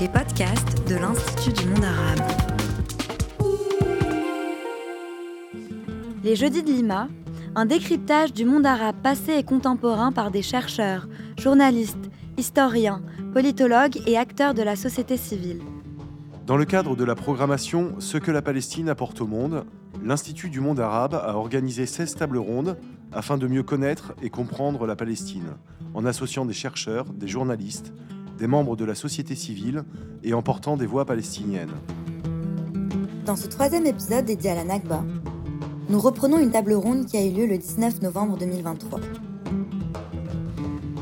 les podcasts de l'Institut du monde arabe. Les Jeudis de Lima, un décryptage du monde arabe passé et contemporain par des chercheurs, journalistes, historiens, politologues et acteurs de la société civile. Dans le cadre de la programmation Ce que la Palestine apporte au monde, l'Institut du monde arabe a organisé 16 tables rondes afin de mieux connaître et comprendre la Palestine, en associant des chercheurs, des journalistes, des membres de la société civile et en portant des voix palestiniennes. Dans ce troisième épisode dédié à la Nakba, nous reprenons une table ronde qui a eu lieu le 19 novembre 2023.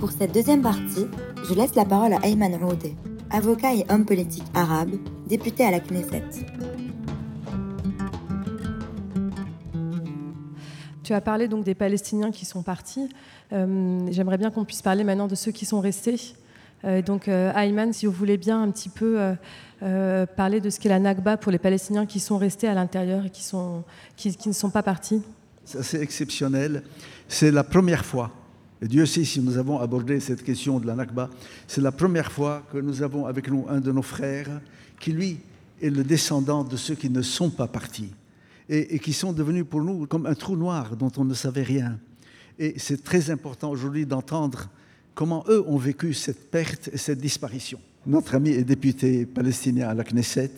Pour cette deuxième partie, je laisse la parole à Ayman Roudé, avocat et homme politique arabe, député à la Knesset. Tu as parlé donc des Palestiniens qui sont partis. Euh, J'aimerais bien qu'on puisse parler maintenant de ceux qui sont restés. Euh, donc, euh, Ayman, si vous voulez bien un petit peu euh, parler de ce qu'est la Nakba pour les Palestiniens qui sont restés à l'intérieur et qui, ne sont pas partis. C'est exceptionnel. C'est la première fois, et Dieu sait si nous avons abordé cette question de la Nakba, c'est la première fois que nous avons avec nous un de nos frères qui, lui, est le descendant de ceux qui ne sont pas partis et qui sont devenus pour nous comme un trou noir dont on ne savait rien. Et c'est très important aujourd'hui d'entendre comment eux ont vécu cette perte et cette disparition. Notre ami est député palestinien à la Knesset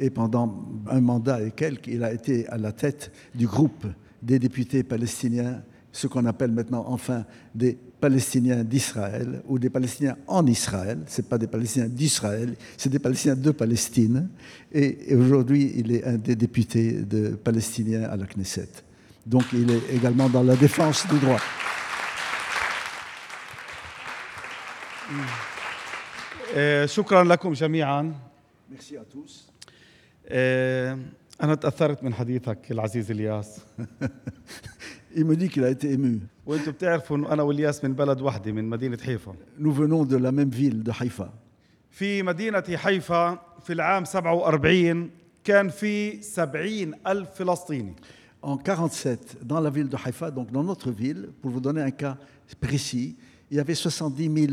et pendant un mandat et quelques, il a été à la tête du groupe des députés palestiniens, ce qu'on appelle maintenant enfin des Palestiniens d'Israël ou des Palestiniens en Israël. Ce pas des Palestiniens d'Israël, c'est des Palestiniens de Palestine. Et, aujourd'hui, il est un des députés de Palestiniens à la Knesset. Donc il est également dans la défense du droit. شكرا لكم جميعا tous. آه، أنا تاثرت من حديثك العزيز الياس Il me dit qu'il a été ému. وأنتم بتعرفوا انه أنا والياس من بلد وحده من مدينه حيفا Nous venons de la même ville de Haïfa. في مدينه حيفا في العام 47 كان في 70 ألف فلسطيني En 47, dans la ville de Haïfa, donc dans notre ville, pour vous donner un cas précis, il y avait 70 000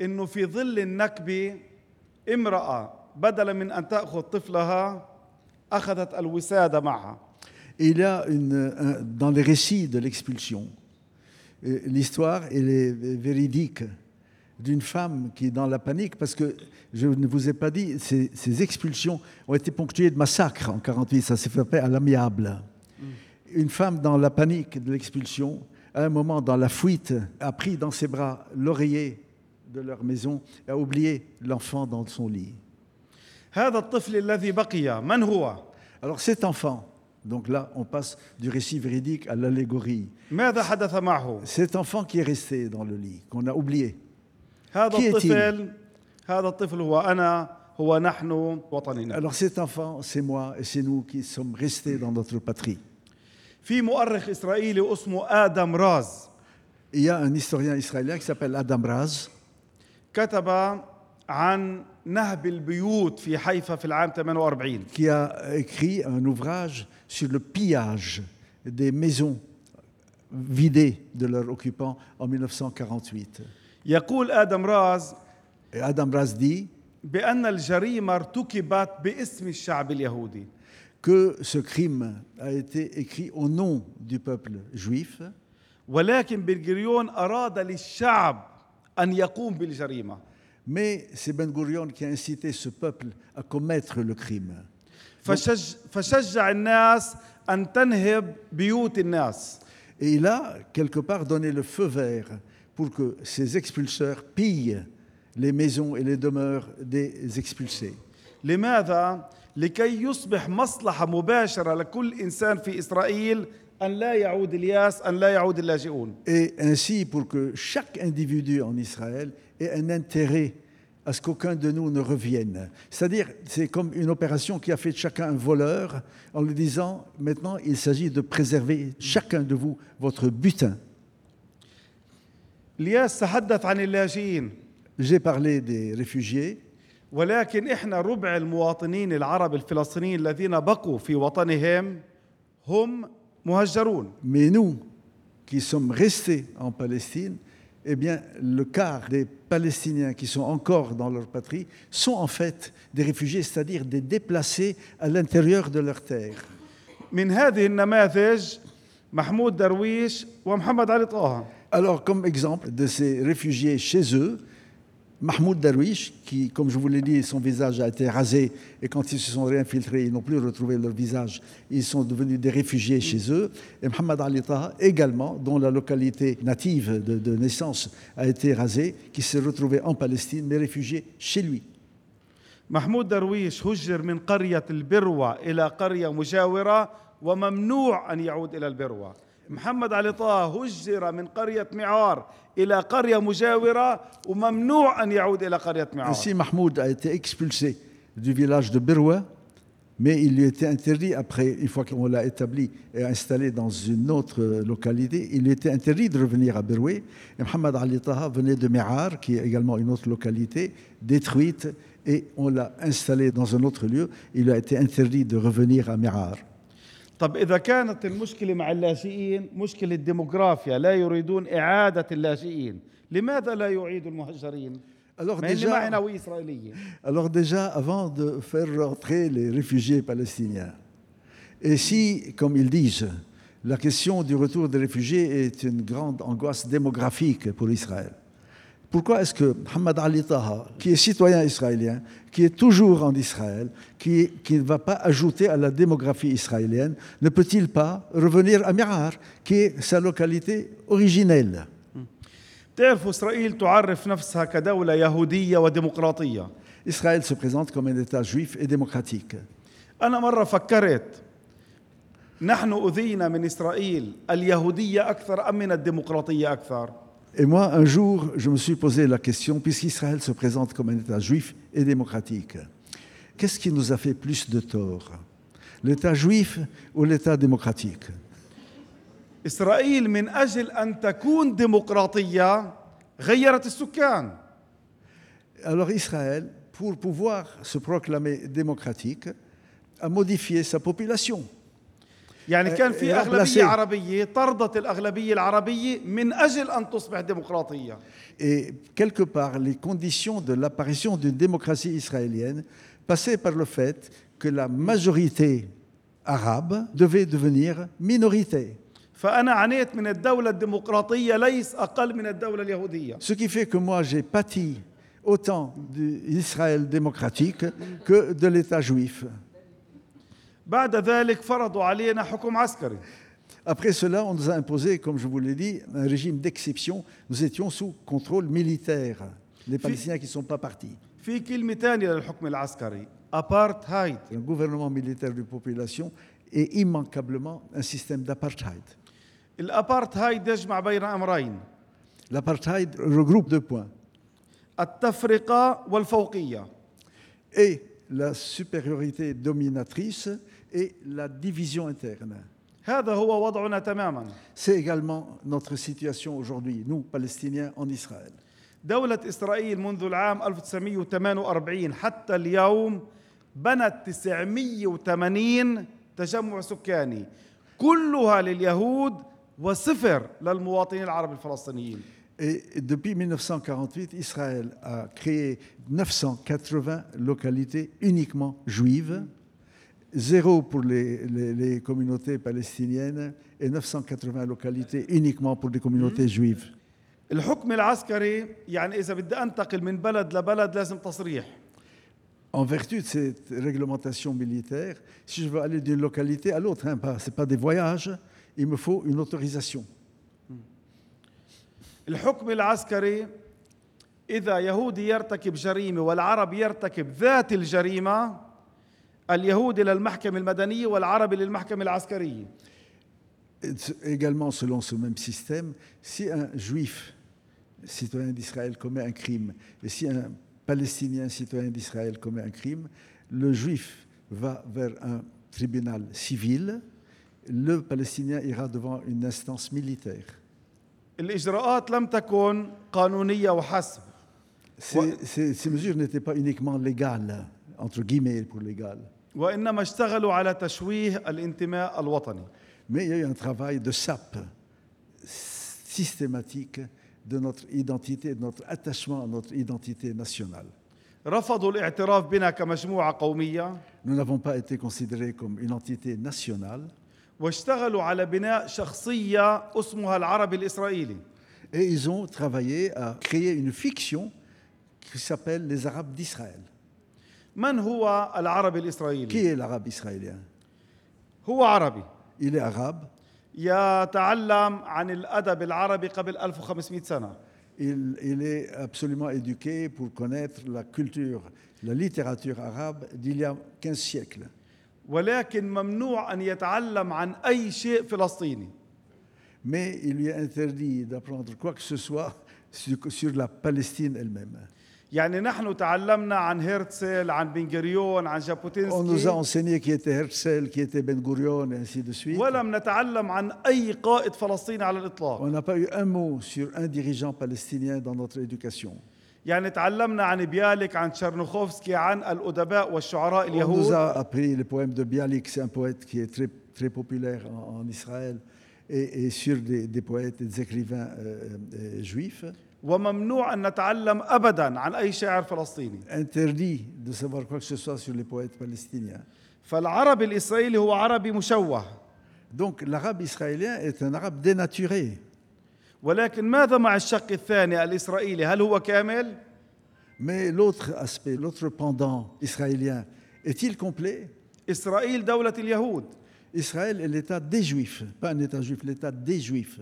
إنه في ظل النكبة امرأة بدلا من أن تأخذ طفلها أخذت الوسادة معها Et il y a une, un- dans les récits de l'expulsion, euh, l'histoire elle est véridique d'une femme qui est dans la panique, parce que je ne vous ai pas dit, ces, ces expulsions ont été ponctuées de massacres en 48, ça s'est fait à l'amiable. Une femme dans la panique de l'expulsion, à un moment dans la fuite, a pris dans ses bras l'oreiller de leur maison et a oublié l'enfant dans son lit. Alors cet enfant, donc là on passe du récit véridique à l'allégorie. Cet enfant qui est resté dans le lit, qu'on a oublié. Qui est-il alors cet enfant, c'est moi et c'est nous qui sommes restés dans notre patrie. Il y a un historien israélien qui s'appelle Adam Raz كتب عن نهب البيوت في حيفا في العام 48 qui a écrit un ouvrage sur le pillage des maisons vidées de leurs occupants en 1948. يقول آدم راز Et Adam Raz dit بأن الجريمة ارتكبت باسم الشعب اليهودي que ce crime a été écrit au nom du peuple juif, ولكن بن أراد للشعب أن يقوم بالجريمة mais c'est Ben Gurion qui a incité ce peuple à commettre le crime. فشج فشجع الناس أن تنهب بيوت الناس Et il a quelque part donné le feu vert pour que ces expulseurs pillent les maisons et les demeures des expulsés. لماذا؟ لكي يصبح مصلحة مباشرة لكل إنسان في إسرائيل أن لا يعود الياس أن لا يعود اللاجئون Et ainsi pour que chaque individu en Israël ait un intérêt à ce qu'aucun de nous ne revienne. C'est-à-dire, c'est comme une opération qui a fait de chacun un voleur en lui disant, maintenant, il s'agit de préserver chacun de vous votre butin. الياس تحدث عن اللاجئين J'ai parlé des réfugiés, ولكن احنا ربع المواطنين العرب الفلسطينيين الذين بقوا في وطنهم هم mais nous, qui sommes restés en Palestine, eh bien, le quart des Palestiniens qui sont encore dans leur patrie sont en fait des réfugiés, c'est-à-dire des déplacés à l'intérieur de leur terre. Alors, comme exemple de ces réfugiés chez eux, Mahmoud Darwish, qui, comme je vous l'ai dit, son visage a été rasé et quand ils se sont réinfiltrés, ils n'ont plus retrouvé leur visage, ils sont devenus des réfugiés chez eux. Et Mohamed Ali Taha également, dont la localité native de, de naissance a été rasée, qui s'est retrouvé en Palestine, mais réfugié chez lui. محمود درويش هجر من قرية البروة إلى قرية مجاورة وممنوع أن يعود إلى البروة محمد علي طه هجر من قرية معار إلى قرية مجاورة وممنوع أن يعود إلى قرية معار Ainsi, Mahmoud a été expulsé du village de Beroua, mais il lui était interdit, après, une fois qu'on l'a établi et installé dans une autre euh, localité, il lui était interdit de revenir à Beroué. Et Mohamed Ali Taha venait de Me'ar, qui est également une autre localité, détruite, et on l'a installé dans un autre lieu. Il lui a été interdit de revenir à Me'ar. طب إذا كانت المشكلة مع اللاجئين مشكلة ديموغرافيا لا يريدون إعادة اللاجئين لماذا لا يعيدوا المهجرين؟ Alors déjà, alors déjà, avant de faire rentrer les réfugiés palestiniens, et si, comme ils disent, la question du retour des réfugiés est une grande angoisse démographique pour Israël, pourquoi est-ce que Mohamed Ali Taha, qui est citoyen israélien, qui est toujours en Israël, qui, qui ne va pas ajouter à la démographie israélienne, ne peut-il pas revenir à Mirar, qui est sa localité originelle تعرفوا إسرائيل تعرف نفسها كدولة يهودية وديمقراطية Israël se présente comme un État juif et démocratique. أنا مرة فكرت نحن أذينا من إسرائيل اليهودية أكثر أم من الديمقراطية أكثر؟ Et moi, un jour, je me suis posé la question, puisqu'Israël se présente comme un État juif et démocratique, qu'est-ce qui nous a fait plus de tort L'État juif ou l'État démocratique إسرائيل من أجل أن تكون ديمقراطية غيرت السكان Alors Israël, pour pouvoir se proclamer démocratique, a modifié sa population. يعني كان إيه، في إيه، أغلبية بلاسي. عربية طردت الأغلبية العربية من أجل أن تصبح ديمقراطية Et quelque part, les conditions de l'apparition d'une démocratie israélienne passaient par le fait que la majorité arabe devait devenir minorité. فأنا عانيت من الدولة الديمقراطية ليس أقل من الدولة اليهودية Ce qui fait que moi, j'ai pâti autant d'Israël démocratique que de l'État juif. بعد ذلك فرضوا علينا حكم عسكري Après cela, on nous a imposé, comme je vous l'ai dit, un régime d'exception. Nous étions sous contrôle militaire, les Palestiniens qui ne sont pas partis. في كلمة تانية للحكم العسكري أبارتهايد Un gouvernement militaire de population et immanquablement un système d'apartheid. الأبارتهايد يجمع بين أمرين L'apartheid regroupe deux points. التفرقة والفوقية Et la supériorité dominatrice et la division interne. هذا هو وضعنا تماما C'est également notre situation aujourd'hui, nous, Palestiniens, en Israël. دولة إسرائيل منذ العام 1948 حتى اليوم بنت 980 تجمع سكاني كلها لليهود وصفر للمواطنين العرب الفلسطينيين Et depuis 1948, Israël a créé 980 localités uniquement juives, zéro pour les, les- les communautés palestiniennes et 980 localités uniquement pour les communautés juives. الحكم العسكري يعني إذا بدي أنتقل من بلد لبلد لازم تصريح En vertu de cette réglementation militaire, si je veux aller d'une localité à l'autre, hein, pas- ce n'est pas des voyages, il me faut une autorisation. الحكم العسكري إذا يهودي يرتكب جريمة والعرب يرتكب ذات الجريمة اليهودي للمحكمة المدنية والعربي للمحكمة العسكرية Et Également, selon ce même système, si un juif, citoyen d'Israël, commet un crime, et si un Palestinien, citoyen d'Israël, commet un crime, le Juif va vers un tribunal civil, le Palestinien ira devant une instance militaire. الإجراءات لم تكن قانونية وحسب Ces, ces- ces mesures n'étaient pas uniquement légales, entre guillemets pour légales, وإنما اشتغلوا على تشويه الانتماء الوطني mais il y a eu un travail de sape systématique de notre identité, de notre attachement à notre identité nationale. رفضوا الاعتراف بنا كمجموعة قومية Nous n'avons pas été considérés comme une entité nationale واشتغلوا على بناء شخصية اسمها العربي الإسرائيلي et ils ont travaillé à créer une fiction qui s'appelle les Arabes d'Israël. من هو العربي Qui الإسرائيلي؟ est l'arabe israélien هو عربي Il est arabe, يتعلم عن الأدب العربي قبل 1500 سنة il, il est absolument éduqué pour connaître la culture, la littérature arabe d'il y a 15 siècles. ولكن ممنوع أن يتعلم عن أي شيء فلسطيني Mais il lui est interdit d'apprendre quoi que ce soit sur, sur la Palestine elle-même. يعني نحن تعلمنا عن هرتزل عن بن غوريون عن On nous a جابوتينسكي enseigné qui était Herzl, qui était Ben Gurion, et ainsi de suite. ولم نتعلم عن أي قائد فلسطيني على الإطلاق On n'a pas eu un mot sur un dirigeant palestinien dans notre éducation. يعني تعلمنا عن بيالك عن تشرنوخوفسكي عن الأدباء والشعراء On nous اليهود a appris les poèmes de Bialik, c'est un poète qui est très, très populaire en, en Israël, et, et sur des, des poètes et des écrivains euh, euh, juifs. وممنوع أن نتعلم ابدا عن أي شاعر فلسطيني. انتردي دو سافوار كوكشي سوا سور لي بويت فلسطينيان فالعربي الإسرائيلي هو عربي مشوه. دونك لاغاب اسرائيلي ات ان عرب ديناتوري ولكن ماذا مع الشق الثاني الإسرائيلي؟ هل هو كامل؟ مي لوتر اسبي لوتر بوندون اسرائيليان ايتيل كومبلي إسرائيل دولة اليهود. اسرائيل الاتا دي جويف با ان اتا جويف الاتا دي جويف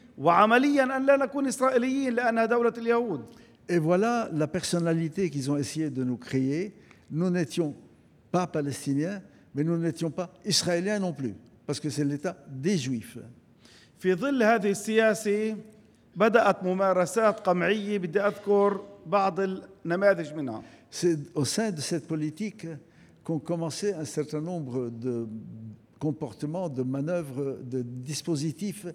وعمليا أن لا نكون إسرائيليين لأنها دولة اليهود Et voilà la personnalité qu'ils ont essayé de nous créer. Nous n'étions pas palestiniens, mais nous n'étions pas israéliens non plus, parce que c'est l'état des juifs. في ظل هذه السياسة بدأت ممارسات قمعية بدي أذكر بعض النماذج منها C'est au sein de cette politique qu'ont commencé un certain nombre de comportements, de manœuvres, de dispositifs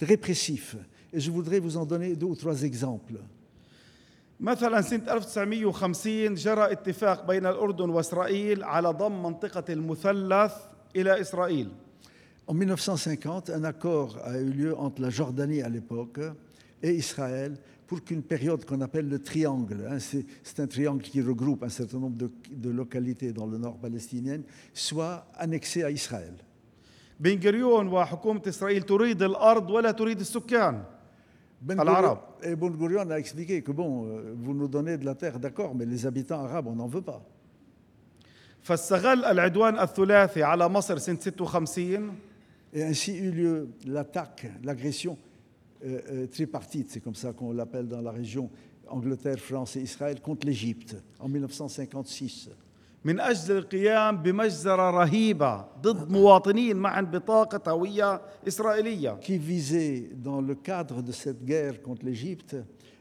répressifs. Et je voudrais vous en donner deux ou trois exemples. مثلا سنة 1950 جرى اتفاق بين الأردن وإسرائيل على ضم منطقة المثلث إلى إسرائيل En 1950, un accord a eu lieu entre la Jordanie à l'époque et Israël pour qu'une période qu'on appelle le triangle, hein, c'est c'est un triangle qui regroupe un certain nombre de, de localités dans le nord palestinien, soit annexée à Israël. بن غوريون وحكومة إسرائيل تريد الأرض ولا تريد السكان Ben Al-Arab. Gurion, et Ben Gurion a expliqué que bon, euh, vous nous donnez de la terre, d'accord, mais les habitants arabes, on n'en veut pas. فاستغل العدوان الثلاثي على مصر سنة 56 Et ainsi eut lieu l'attaque, l'agression euh, euh, tripartite, c'est comme ça qu'on l'appelle dans la région Angleterre, France et Israël, contre l'Égypte en 1956. من أجل القيام بمجزرة رهيبة ضد مواطنين معا بطاقة هوية إسرائيلية qui visait, dans le cadre de cette guerre contre l'Égypte,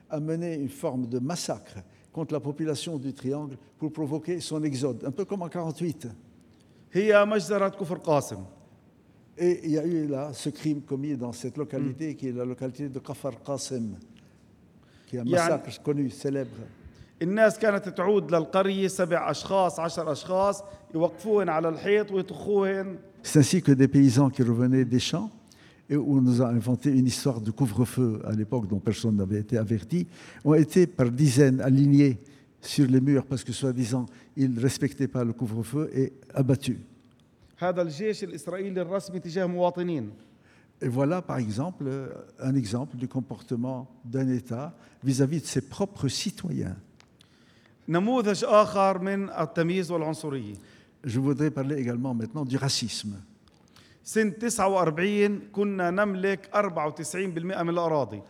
à mener une forme de massacre contre la population du Triangle pour provoquer son exode, un peu comme en 48. هي مجزرة كفر قاسم Et il y a eu là ce crime commis dans cette localité qui est la localité de Kafar Qasem, qui est un Yani- massacre connu, célèbre. الناس كانت تعود للقرية سبع أشخاص عشر أشخاص يوقفوهن على الحيط ويطخوهن C'est ainsi que des paysans qui revenaient des champs, et où on nous a inventé une histoire de couvre-feu à l'époque dont personne n'avait été averti, ont été par dizaines alignés sur les murs parce que soi-disant ils ne respectaient pas le couvre-feu et abattus. هذا الجيش الإسرائيلي الرسمي تجاه مواطنين Et voilà par exemple euh, un exemple du comportement d'un État vis-à-vis de ses propres citoyens. نموذج آخر من التمييز والعنصرية Je voudrais parler également maintenant du racisme. سنة 49 كنا نملك 94% من الأراضي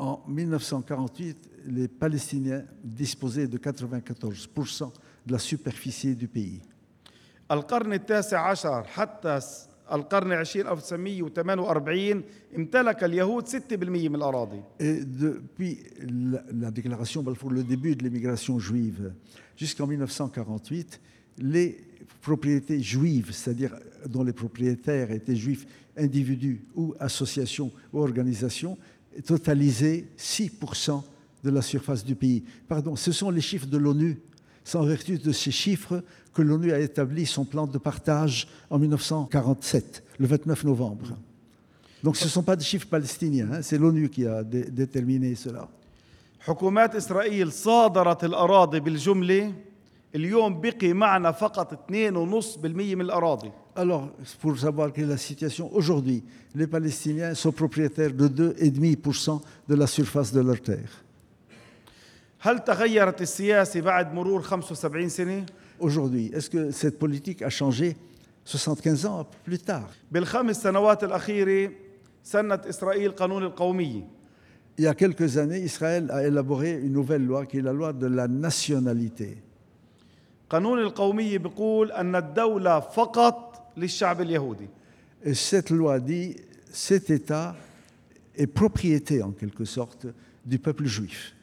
En 1948, les Palestiniens disposaient de 94% de la superficie du pays. القرن التاسع عشر حتى القرن العشرين 1948 امتلك اليهود 6% من الأراضي Et depuis la, la déclaration Balfour, le début de l'immigration juive, jusqu'en 1948, les propriétés juives, c'est-à-dire dont les propriétaires étaient juifs, individus ou associations ou organisations, totalisaient 6% de la surface du pays. Pardon, ce sont les chiffres de l'ONU. C'est en vertu de ces chiffres que l'ONU a établi son plan de partage en 1947, le 29 novembre. Donc ce ne sont pas des chiffres palestiniens, hein, c'est l'ONU qui a dé- déterminé cela. حكومات إسرائيل صادرت الأراضي بالجملة اليوم بقي معنا فقط 2.5% من الأراضي Alors, pour savoir quelle est la situation aujourd'hui, les Palestiniens sont propriétaires de 2,5% de la surface de leur terre. هل تغيرت السياسة بعد مرور 75 سنة؟ Aujourd'hui, est-ce que cette politique a changé 75 ans plus tard بالخمس سنوات الأخيرة سنت إسرائيل قانون القومية Il y a quelques années, Israël a élaboré une nouvelle loi qui est la loi de la nationalité. قانون القومية بيقول أن الدولة فقط للشعب اليهودي Et cette loi dit cet État est propriété en quelque sorte du peuple juif.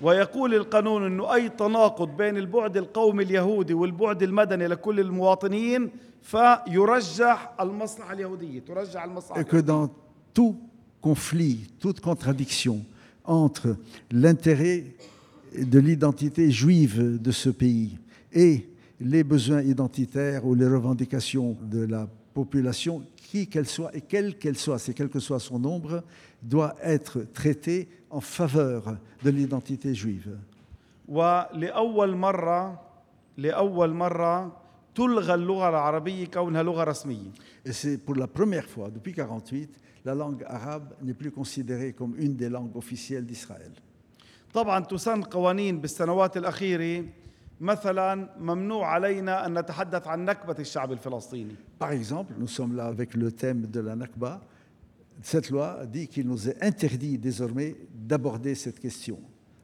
ويقول القانون أنه أي تناقض بين البعد القومي اليهودي والبعد المدني لكل المواطنين فيرجح المصلحة اليهودية ترجح المصلحة Et que dans tout conflit, toute contradiction entre l'intérêt de l'identité juive de ce pays et les besoins identitaires ou les revendications de la population, qui qu'elle soit et quelle qu'elle soit, c'est quel que soit son nombre, doit être traitée en faveur de l'identité juive. ولأول مرة لأول مرة تلغى اللغة العربية كونها لغة رسمية Et c'est pour la première fois depuis 1948, la langue arabe n'est plus considérée comme une des langues officielles d'Israël. طبعا تسن قوانين بالسنوات الأخيرة مثلا ممنوع علينا أن نتحدث عن نكبة الشعب الفلسطيني Par exemple, nous sommes là avec le thème de la Nakba. Cette loi dit qu'il nous est interdit désormais d'aborder cette question.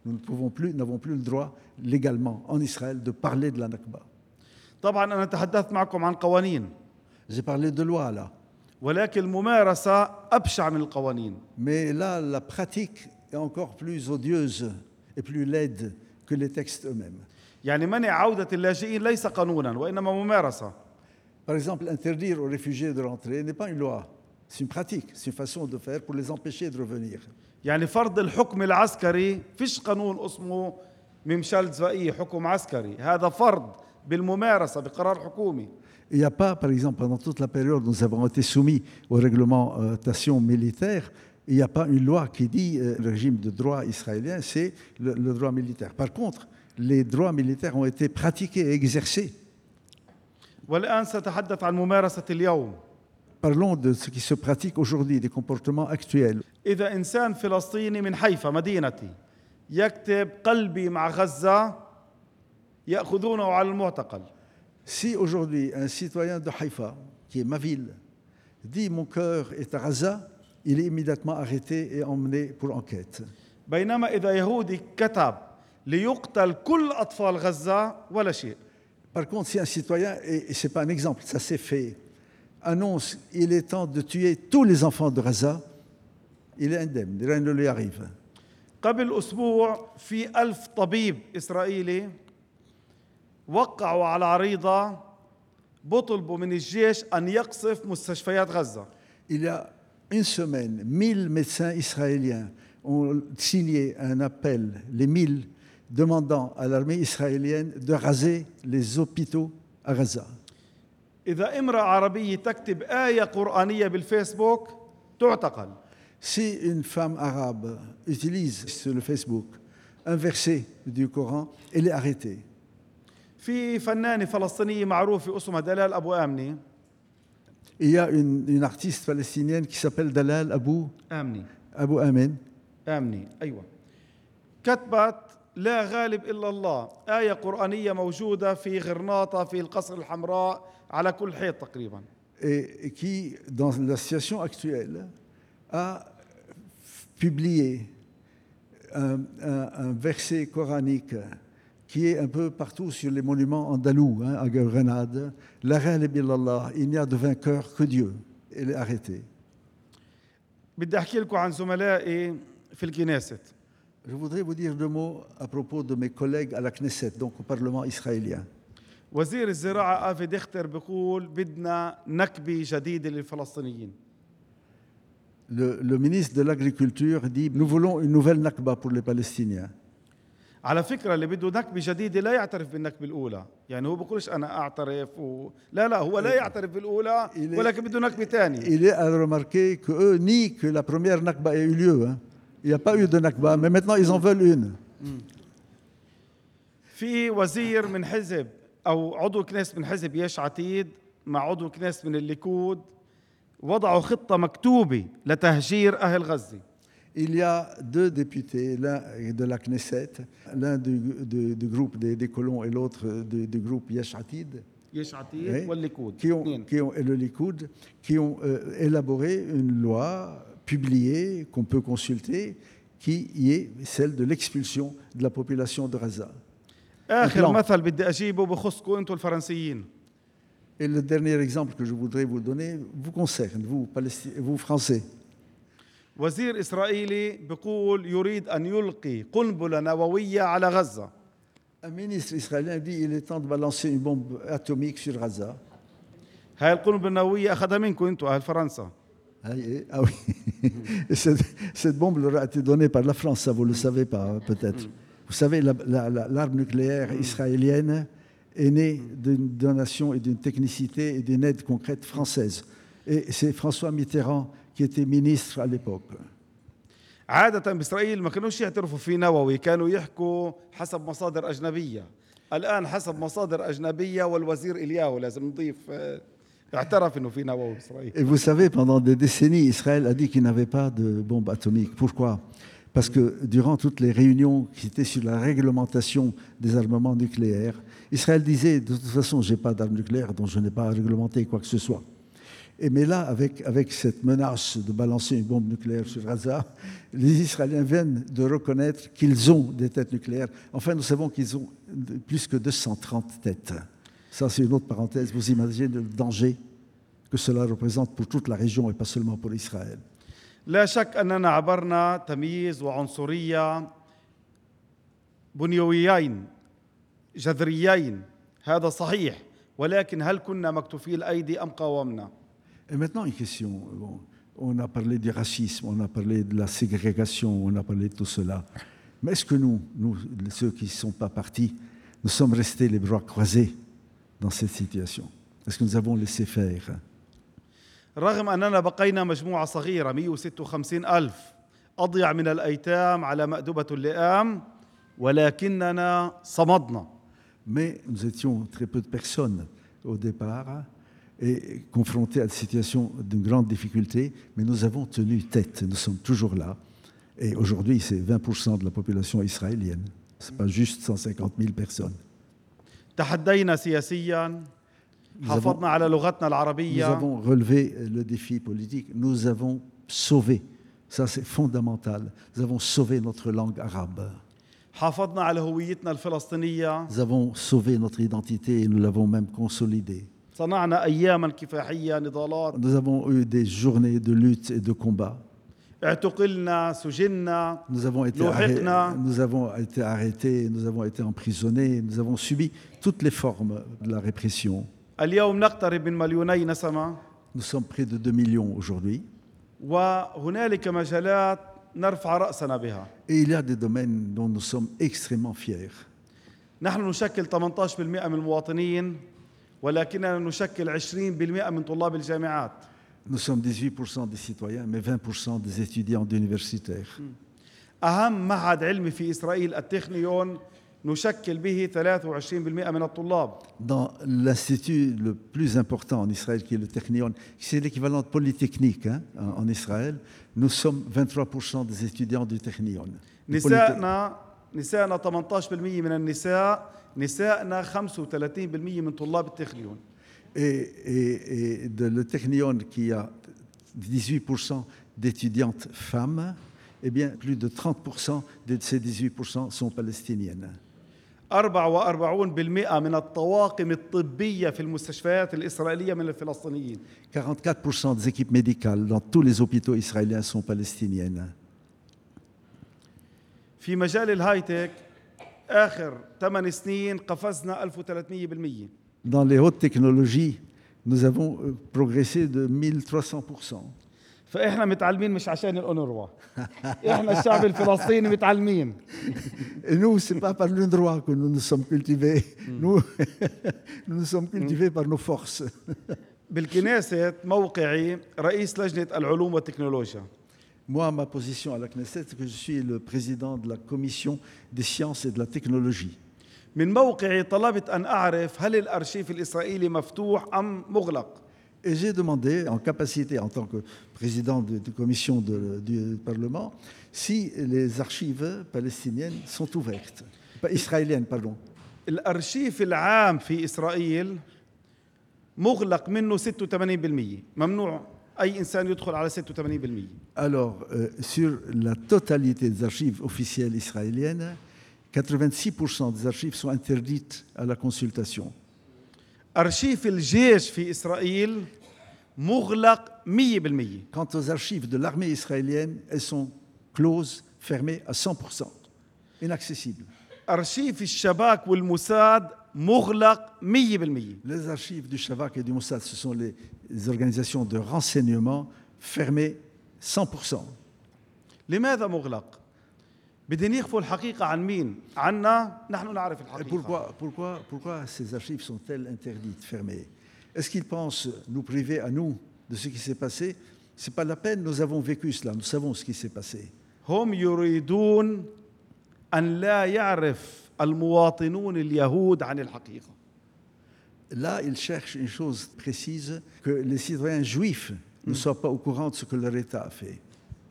Nous ne pouvons plus, n'avons plus le droit légalement en Israël de parler de la Nakba. طبعا أنا تحدثت معكم عن قوانين J'ai parlé de loi là, ولكن الممارسة أبشع من القوانين mais là la pratique est encore plus odieuse et plus laide que les textes eux-mêmes. يعني منع عودة اللاجئين ليس قانونا وإنما ممارسة Par exemple, interdire aux réfugiés de rentrer n'est pas une loi, c'est une pratique, c'est une façon de faire pour les empêcher de revenir. يعني فرض الحكم العسكري فيش قانون اسمه ممشال زفائية حكم عسكري هذا فرض بالممارسة بقرار حكومي Il n'y a pas, par exemple, pendant toute la période où nous avons été soumis aux réglementations militaires, il n'y a pas une loi qui dit euh, le régime de droit israélien, c'est le, le droit militaire. Par contre, les droits militaires ont été pratiqués et exercés. والآن سأتحدث عن ممارسة اليوم Parlons de ce qui se pratique aujourd'hui, des comportements actuels. إذا إنسان فلسطيني من حيفا مدينتي يكتب قلبي مع غزة يأخذونه على المعتقل Si aujourd'hui un citoyen de Haïfa, qui est ma ville, dit mon cœur est à Gaza, il est immédiatement arrêté et emmené pour enquête. بينما إذا يهودي كتب ليقتل كل أطفال غزة ولا شيء Par contre, si un citoyen, et ce n'est pas un exemple, ça s'est fait, annonce il est temps de tuer tous les enfants de Gaza, il est indemne, rien ne lui arrive. قبل أسبوع في ألف طبيب إسرائيلي وقعوا على عريضة بطلبوا من الجيش أن يقصف مستشفيات غزة Il y a une semaine, 1000 médecins israéliens ont signé un appel, les 1000, demandant à l'armée israélienne de raser les hôpitaux à Gaza. إذا امرأة عربية تكتب آية قرآنية بالفيسبوك تعتقل. Si une femme arabe utilise sur le Facebook un verset du Coran, elle est arrêtée. في فنانة فلسطينية معروفة اسمها دلال أبو آمني. Il y a une, une artiste palestinienne qui s'appelle Dalal Abou, آمني. Abou Amen. آمني أيوة. كتبت لا غالب إلا الله. آية قرآنية موجودة في غرناطة في القصر الحمراء. Et qui, dans la situation actuelle, a publié un, verset coranique qui est un peu partout sur les monuments andalous, hein, à Grenade. Il n'y a de vainqueur que Dieu. Elle est arrêtée. Je voudrais vous dire deux mots à propos de mes collègues à la Knesset, donc au Parlement israélien. وزير الزراعه افي ديختر بيقول بدنا نكبه جديده للفلسطينيين Le, le ministre de l'Agriculture dit Nous voulons une nouvelle Nakba pour les Palestiniens. على فكرة اللي بده نكبة جديدة لا يعترف بالنكبة الأولى يعني هو بيقولش أنا أعترف و... لا لا هو لا يعترف est- ولكن بده نكبة ثانية Il est à remarquer que eux nient que la première Nakba ait eu lieu. hein. Il n'y a pas eu de Nakba, mais maintenant ils en veulent une. في وزير من حزب أو عضو كنيست من حزب يش عتيد مع عضو كنيست من الليكود وضعوا خطة مكتوبة لتهجير أهل غزة Il y a deux députés, l'un de la Knesset, l'un du, du- du groupe des, des colons et l'autre du, du groupe Yesh Atid, يش عتيد Oui. والليكود qui ont, اثنين. qui ont- et le Likoud, qui ont euh, élaboré une loi publiée qu'on peut consulter, qui y est celle de l'expulsion de la population de Gaza. آخر بلان. مثل بدي أجيبه بخصكم أنتم الفرنسيين Et le dernier exemple que je voudrais vous donner vous concerne, vous, Palesti- vous Français. وزير إسرائيلي بيقول يريد أن يلقي قنبلة نووية على غزة Un ministre israélien dit il est temps de balancer une bombe atomique sur Gaza. هاي القنبلة النووية أخذها منكم أنتم أهل فرنسا Ah, et- ah oui. Et cette, cette bombe leur a été donnée par la France, ça vous ne le savez pas hein, peut-être. Vous savez, la- la- la- l'arme nucléaire israélienne est née d'une donation et d'une technicité et d'une aide concrète française. Et c'est François Mitterrand qui était ministre à l'époque. عادة بإسرائيل ما كانوش يعترفوا في نووي كانوا يحكوا حسب مصادر أجنبية الآن حسب مصادر أجنبية والوزير إلياهو لازم نضيف آه، اعترف إنه في نووي بإسرائيل Et vous savez, pendant des décennies, Israël a dit qu'il n'avait pas de bombe atomique. Pourquoi Parce que durant toutes les réunions qui étaient sur la réglementation des armements nucléaires, Israël disait de toute façon, je n'ai pas d'armes nucléaires, donc je n'ai pas à réglementer quoi que ce soit. Et mais là, avec, avec cette menace de balancer une bombe nucléaire sur Gaza, les Israéliens viennent de reconnaître qu'ils ont des têtes nucléaires. Enfin, nous savons qu'ils ont plus que 230 têtes. Ça, c'est une autre parenthèse. Vous imaginez le danger que cela représente pour toute la région et pas seulement pour Israël. لا شك أننا عبرنا تمييز وعنصرية بنيويين جذريين هذا صحيح ولكن هل كنا مكتوفي الأيدي أم قاومنا Et maintenant, une question. Bon, on a parlé du racisme, on a parlé de la ségrégation, on a parlé de tout cela. Mais est-ce que nous, nous, ceux qui ne sont pas partis, nous sommes restés les bras croisés dans cette situation Est-ce que nous avons laissé faire رغم أننا بقينا مجموعة صغيرة 156 ألف أضيع من الأيتام على مأدبة اللئام ولكننا صمدنا Mais nous étions très peu de personnes au départ et confrontés à des situations d'une grande difficulté, mais nous avons tenu tête, nous sommes toujours là. Et aujourd'hui, c'est 20% de la population israélienne. Ce n'est pas juste 150 000 personnes. تحدينا سياسيا Nous avons, relevé le défi politique. Nous avons sauvé. Ça, c'est fondamental. Nous avons sauvé notre langue arabe. Nous avons sauvé notre identité et nous l'avons même consolidée. Nous avons eu des journées de lutte et de combat. Nous avons, été arrêtés, nous avons été arrêtés, nous avons été emprisonnés, nous avons subi toutes les formes de la répression. اليوم نقترب من مليوني نسمة Nous sommes près de 2 millions aujourd'hui. وهنالك مجالات نرفع رأسنا بها Et il y a des domaines dont nous sommes extrêmement fiers. نحن نشكل 18% من المواطنين ولكننا نشكل 20% من طلاب الجامعات Nous sommes 18% des citoyens, mais 20% des étudiants universitaires. أهم معهد علمي في إسرائيل التكنيون نشكل به 23% من الطلاب Dans l'institut le plus important en Israël, qui est le Technion, c'est l'équivalent de Polytechnique hein, en, en Israël, nous sommes 23% des étudiants du Technion. Le Polyte- نسائنا نسائنا 18% من النساء نسائنا 35% من طلاب التخليون Et, et- et de le Technion qui a 18% d'étudiantes femmes, eh bien, plus de 30% de ces 18% sont palestiniennes. 44% من الطواقم الطبية في المستشفيات الإسرائيلية من الفلسطينيين 44% des équipes médicales dans tous les hôpitaux israéliens sont palestiniennes. في مجال الهايتك آخر 8 سنين قفزنا 1300% Dans les hautes technologies, nous avons euh, progressé de 1300%. فإحنا متعلمين مش عشان الانوروا إحنا الشعب الفلسطيني متعلمين. نو سي با بار لوندروا كون نو سوم كولتيفي نو نو سوم كولتيفي بار نو فورس بالكنيست موقعي رئيس لجنة العلوم والتكنولوجيا. مو ما بوزيسيون على الكنيست كو c'est que je suis le président de la commission des sciences et de la من موقعي طلبت أن أعرف هل الأرشيف الإسرائيلي مفتوح أم مغلق؟ Et j'ai demandé, en capacité, en tant que président de, de commission de- du Parlement, si les archives palestiniennes sont ouvertes. Pas israéliennes, pardon. الأرشيف العام في إسرائيل مغلق منه 86% ممنوع أي إنسان يدخل على 86% Alors, euh, sur la totalité des archives officielles israéliennes, 86% des archives sont interdites à la consultation. أرشيف الجيش في إسرائيل مغلق 100% Quant aux archives de l'armée israélienne, elles sont closes, fermées à 100%, inaccessibles. أرشيف الشباك والموساد مغلق 100% Les archives du Shavak et du Mossad, ce sont les, les organisations de renseignement fermées 100%. لماذا مغلق؟ pourquoi, pourquoi, pourquoi ces archives sont-elles interdites, fermées? Est-ce qu'ils pensent nous priver à nous de ce qui s'est passé? Ce n'est pas la peine, nous avons vécu cela, nous savons ce qui s'est passé. Là, ils cherchent une chose précise, que les citoyens juifs ne soient pas au courant de ce que leur État a fait.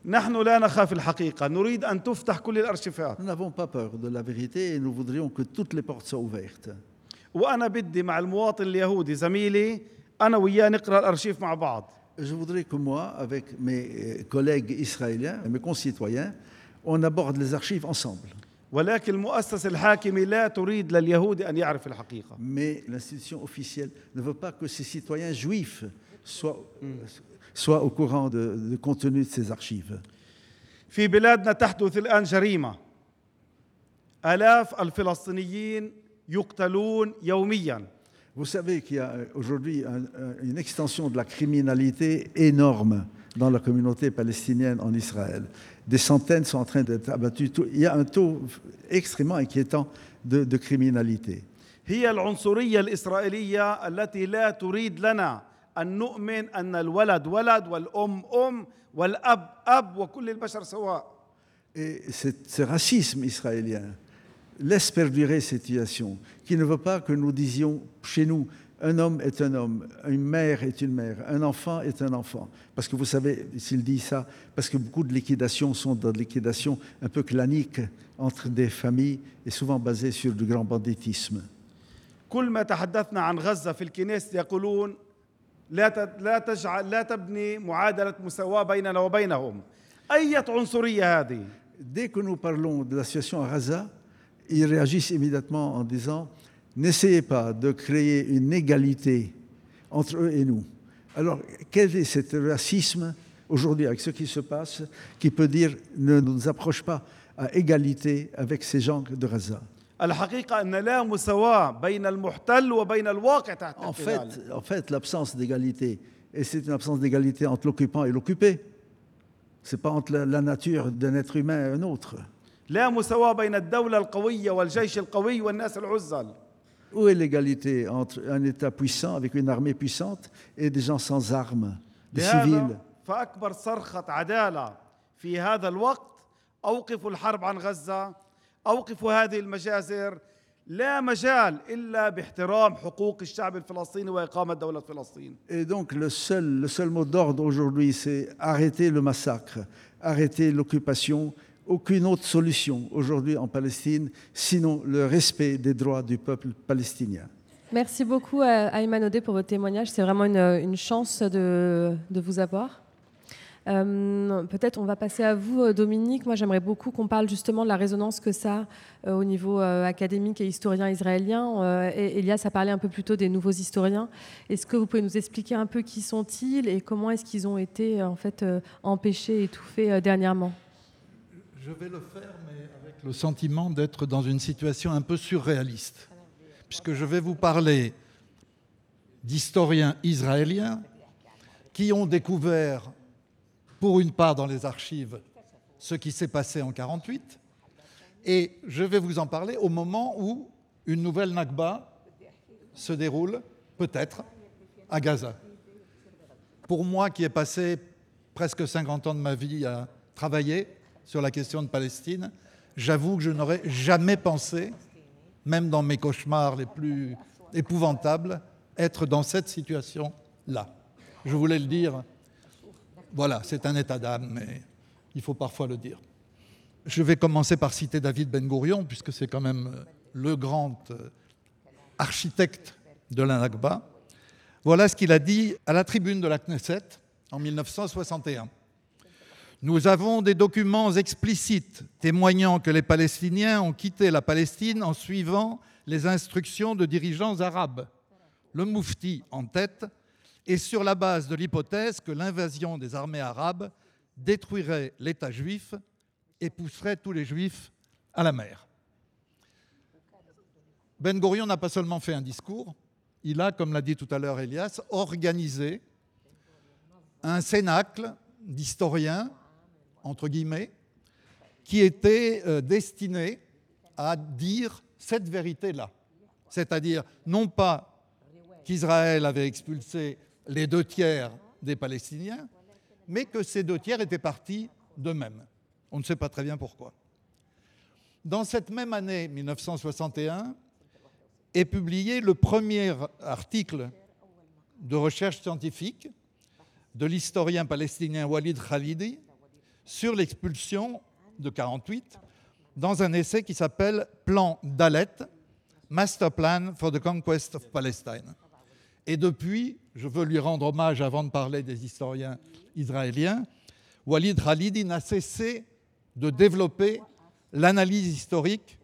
نحن لا نخاف الحقيقة نريد أن تفتح كل الأرشيفات Nous n'avons pas peur de la vérité et nous voudrions que toutes les portes soient ouvertes. وأنا بدي مع المواطن اليهودي زميلي أنا وياه نقرأ الأرشيف مع بعض Je voudrais que moi, avec mes euh, collègues israéliens, mes concitoyens, on aborde les archives ensemble. ولكن المؤسسة الحاكمة لا تريد لليهودي أن يعرف الحقيقة Mais l'institution officielle ne veut pas que ces citoyens juifs soient, soient au courant de- du contenu de ces archives. في بلادنا تحدث الآن جريمة آلاف الفلسطينيين يقتلون يوميا Vous savez qu'il y a euh, aujourd'hui un- un- une extension de la criminalité énorme dans la communauté palestinienne en Israël. Des centaines sont en train d'être abattues. Tout- Il y a un taux extrêmement inquiétant de, de criminalité. هي العنصرية الإسرائيلية التي لا تريد لنا أن نؤمن أن الولد ولد والأم أم والأب أب وكل البشر سواء Et c'est- ce racisme israélien laisse perdurer cette situation, qui ne veut pas que nous disions chez nous, un homme est un homme, une mère est une mère, un enfant est un enfant. Parce que vous savez, s'il dit ça, parce que beaucoup de liquidations sont dans des liquidations un peu claniques entre des familles et souvent basées sur du grand banditisme. كل ما تحدثنا عن غزة في الكنيسة يقولون لا ت- لا تجعل لا تبني معادلة مساواة بيننا وبينهم أية عنصرية هذه Dès que nous parlons de la situation à Gaza, ils réagissent immédiatement en disant N'essayez pas de créer une égalité entre eux et nous. Alors, quel est ce racisme aujourd'hui avec ce qui se passe qui peut dire ne nous approche pas à égalité avec ces gens de Gaza الحقيقة أن لا مساواة بين المحتل وبين الواقع تحت En الاحتلال fait, en fait l'absence d'égalité, et c'est une absence d'égalité entre l'occupant et l'occupé, ce n'est pas entre la, la nature d'un être humain et un autre. لا مساواة بين الدولة القوية والجيش القوي والناس العزل Où est l'égalité entre un État puissant avec une armée puissante et des gens sans armes, des civils لهذا فأكبر صرخة عدالة في هذا الوقت أوقفوا الحرب عن غزة أوقفوا هذه المجازر لا مجال إلا باحترام حقوق الشعب الفلسطيني وإقامة دولة فلسطين Et donc le seul, le seul mot d'ordre aujourd'hui, c'est arrêter le massacre, arrêter l'occupation, aucune autre solution aujourd'hui en Palestine, sinon le respect des droits du peuple palestinien. Merci beaucoup à Ayman Odé pour votre témoignage. C'est vraiment une, une chance de, de, vous avoir. Euh, Peut-être on va passer à vous, euh, Dominique. Moi, j'aimerais beaucoup qu'on parle justement de la résonance que ça a euh, au niveau académique et historien israélien. Elias a parlé un peu plus tôt des nouveaux historiens. Est-ce que vous pouvez nous expliquer un peu qui sont-ils et comment est-ce qu'ils ont été en fait empêchés, étouffés dernièrement? Je vais le faire, mais avec le sentiment d'être dans une situation un peu surréaliste puisque je vais vous parler d'historiens israéliens qui ont découvert, pour une part dans les archives, ce qui s'est passé en 1948, et je vais vous en parler au moment où une nouvelle Nakba se déroule, peut-être, à Gaza. Pour moi qui ai passé presque 50 ans de ma vie à travailler sur la question de Palestine, j'avoue que je n'aurais jamais pensé même dans mes cauchemars les plus épouvantables, être dans cette situation-là. Je voulais le dire, voilà, c'est un état d'âme, mais il faut parfois le dire. Je vais commencer par citer David Ben Gourion, puisque c'est quand même euh, le grand euh, architecte de la Nakba. Voilà ce qu'il a dit à la tribune de la Knesset en 1961. Nous avons des documents explicites témoignant que les Palestiniens ont quitté la Palestine en suivant les instructions de dirigeants arabes, le Moufti en tête, et sur la base de l'hypothèse que l'invasion des armées arabes détruirait l'État juif et pousserait tous les juifs à la mer. Ben Gurion n'a pas seulement fait un discours, il a, comme l'a dit tout à l'heure Elias, organisé un cénacle d'historiens entre guillemets, qui était euh, destiné à dire cette vérité-là. C'est-à-dire non pas qu'Israël avait expulsé les deux tiers des Palestiniens, mais que ces deux tiers étaient partis d'eux-mêmes. On ne sait pas très bien pourquoi. Dans cette même année 1961 est publié le premier article de recherche scientifique de l'historien palestinien Walid Khalidi sur l'expulsion de 48 dans un essai qui s'appelle Plan Dalet, Master Plan for the Conquest of Palestine. Et depuis, je veux lui rendre hommage avant de parler des historiens israéliens, Walid Khalidi n'a cessé de développer l'analyse historique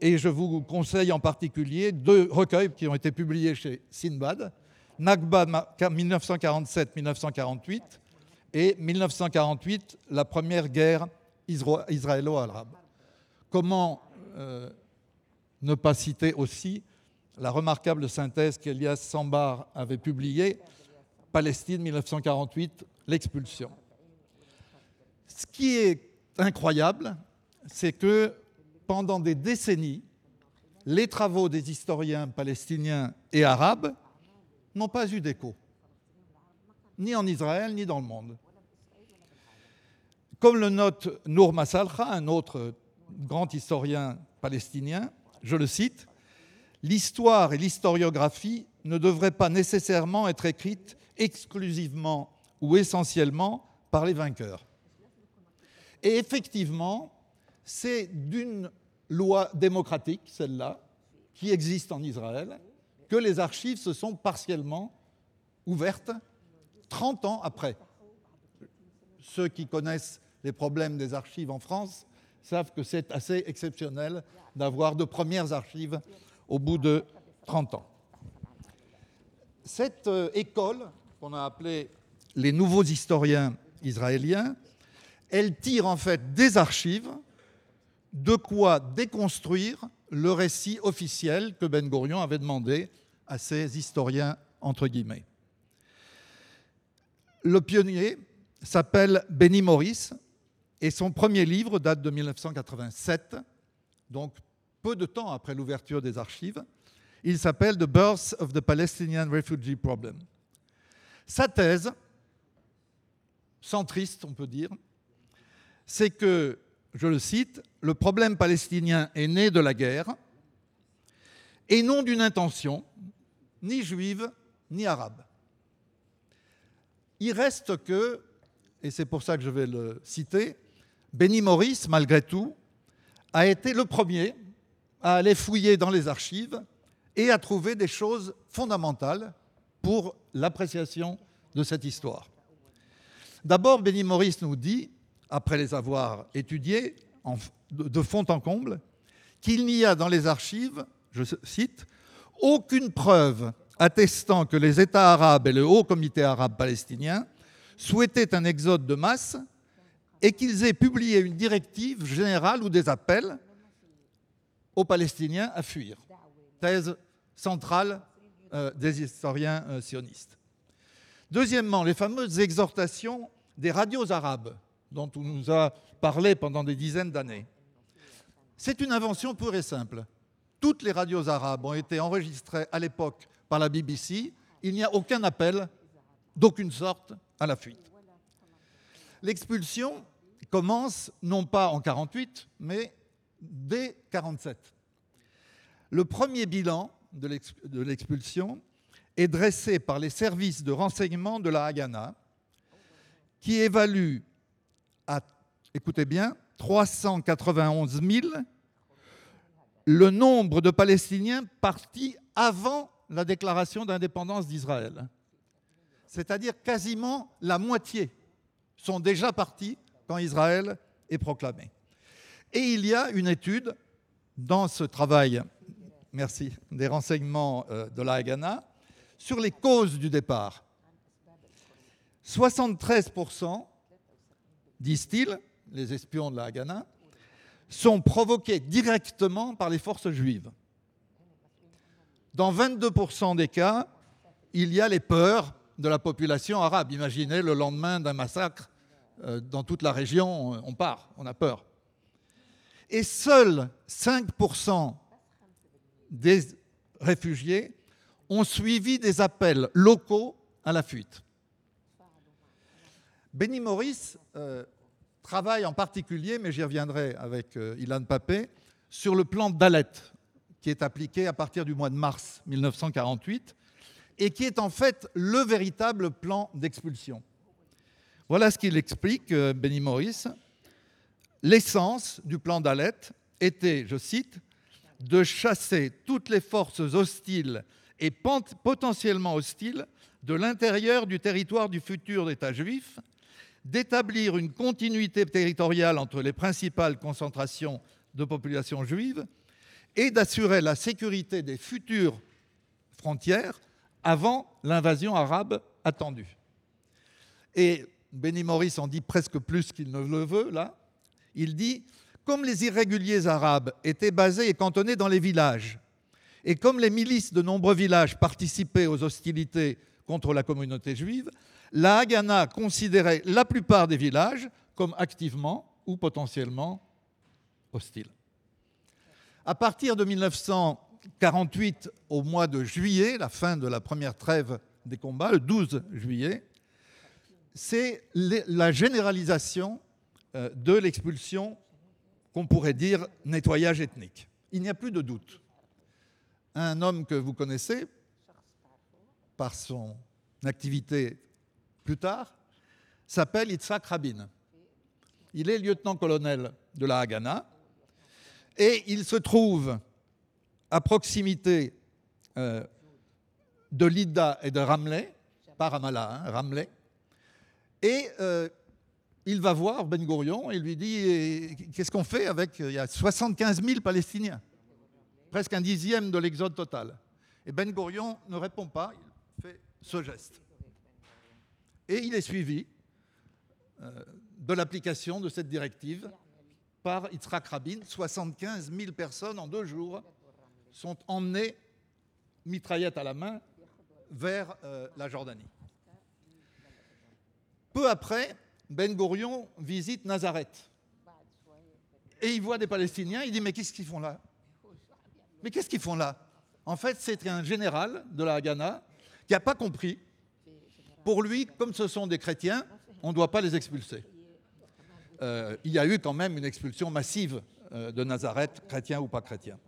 et je vous conseille en particulier deux recueils qui ont été publiés chez Sinbad, Nakba 1947-1948 et 1948, la première guerre israélo-arabe. Comment euh, ne pas citer aussi la remarquable synthèse qu'Elias Sambar avait publiée, Palestine 1948, l'expulsion. Ce qui est incroyable, c'est que pendant des décennies, les travaux des historiens palestiniens et arabes n'ont pas eu d'écho ni en Israël, ni dans le monde. Comme le note Nour Masalha, un autre grand historien palestinien, je le cite, L'histoire et l'historiographie ne devraient pas nécessairement être écrites exclusivement ou essentiellement par les vainqueurs. Et effectivement, c'est d'une loi démocratique, celle-là, qui existe en Israël, que les archives se sont partiellement ouvertes 30 ans après. Ceux qui connaissent les problèmes des archives en France savent que c'est assez exceptionnel d'avoir de premières archives au bout de 30 ans. Cette euh, école, qu'on a appelée les nouveaux historiens israéliens, elle tire en fait des archives de quoi déconstruire le récit officiel que Ben Gurion avait demandé à ses historiens, entre guillemets. Le pionnier s'appelle Benny Morris et son premier livre date de 1987, donc peu de temps après l'ouverture des archives. Il s'appelle The Birth of the Palestinian Refugee Problem. Sa thèse, centriste on peut dire, c'est que, je le cite, le problème palestinien est né de la guerre et non d'une intention ni juive ni arabe. Il reste que, et c'est pour ça que je vais le citer, Benny Morris, malgré tout, a été le premier à aller fouiller dans les archives et à trouver des choses fondamentales pour l'appréciation de cette histoire. D'abord, Benny Morris nous dit, après les avoir étudiés de fond en comble, qu'il n'y a dans les archives, je cite, aucune preuve attestant que les États arabes et le Haut Comité arabe palestinien souhaitaient un exode de masse et qu'ils aient publié une directive générale ou des appels aux Palestiniens à fuir. Thèse centrale euh, des historiens euh, sionistes. Deuxièmement, les fameuses exhortations des radios arabes dont on nous a parlé pendant des dizaines d'années. C'est une invention pure et simple. Toutes les radios arabes ont été enregistrées à l'époque par la BBC. Il n'y a aucun appel d'aucune sorte à la fuite. L'expulsion commence non pas en 48, mais dès 47. Le premier bilan de l'expulsion est dressé par les services de renseignement de la Haganah, qui évalue à, écoutez bien, 391 000 le nombre de Palestiniens partis avant la déclaration d'indépendance d'Israël. C'est-à-dire quasiment la moitié sont déjà partis quand Israël est proclamé. Et il y a une étude dans ce travail, merci, des renseignements euh, de la Haganah, sur les causes du départ. 73%, disent-ils, les espions de la Haganah, sont provoqués directement par les forces juives. Dans 22% des cas, il y a les peurs de la population arabe. Imaginez le lendemain d'un massacre euh, dans toute la région, on part, on a peur. Et seuls 5% des réfugiés ont suivi des appels locaux à la fuite. Benny Morris euh, travaille en particulier, mais j'y reviendrai avec euh, Ilan Papé, sur le plan Dalet, qui est appliqué à partir du mois de mars 1948 et qui est en fait le véritable plan d'expulsion. Voilà ce qu'il explique, euh, Benny Morris. L'essence du plan Dalet était, je cite, de chasser toutes les forces hostiles et potentiellement hostiles de l'intérieur du territoire du futur État juif d'établir une continuité territoriale entre les principales concentrations de population juive et d'assurer la sécurité des futures frontières avant l'invasion arabe attendue. Et Benny Morris en dit presque plus qu'il ne le veut, là. Il dit Comme les irréguliers arabes étaient basés et cantonnés dans les villages, et comme les milices de nombreux villages participaient aux hostilités contre la communauté juive, la Haganah considérait la plupart des villages comme activement ou potentiellement hostiles. À partir de 1948, au mois de juillet, la fin de la première trêve des combats, le 12 juillet, c'est la généralisation de l'expulsion qu'on pourrait dire nettoyage ethnique. Il n'y a plus de doute. Un homme que vous connaissez, par son activité plus tard, s'appelle Yitzhak Rabin. Il est lieutenant-colonel de la Haganah et il se trouve à proximité euh, de Lida et de Ramleh, pas Ramallah, hein, Ramleh, et euh, il va voir Ben Gurion et lui dit Qu'est-ce qu'on fait avec. Il y a 75 000 Palestiniens, presque un dixième de l'exode total. Et Ben Gurion ne répond pas, il fait ce geste. Et il est suivi euh, de l'application de cette directive par Yitzhak Rabin. 75 000 personnes en deux jours sont emmenées, mitraillettes à la main, vers euh, la Jordanie. Peu après, Ben Gurion visite Nazareth. Et il voit des Palestiniens, il dit Mais qu'est-ce qu'ils font là? Mais qu'est-ce qu'ils font là? En fait, c'est un général de la Haganah qui n'a pas compris pour lui, comme ce sont des chrétiens, on ne doit pas les expulser. Euh, il y a eu quand même une expulsion massive euh, de Nazareth, chrétien ou pas chrétien.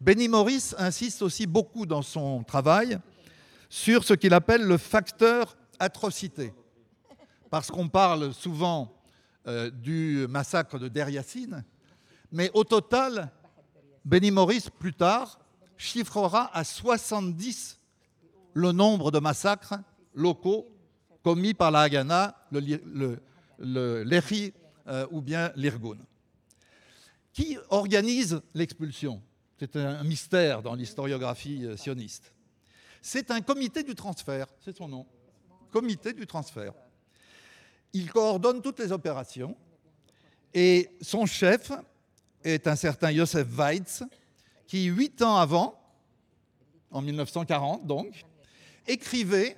Benny Morris insiste aussi beaucoup dans son travail sur ce qu'il appelle le facteur atrocité. Parce qu'on parle souvent euh, du massacre de Der Yassin, mais au total, Benny Morris, plus tard, chiffrera à 70 le nombre de massacres locaux commis par la Haganah, le, euh, ou bien l'Irgun. Qui organise l'expulsion? C'est un mystère dans l'historiographie euh, sioniste. C'est un comité du transfert, c'est son nom. Comité du transfert. Il coordonne toutes les opérations et son chef est un certain Josef Weitz qui, huit ans avant, en 1940 donc, écrivait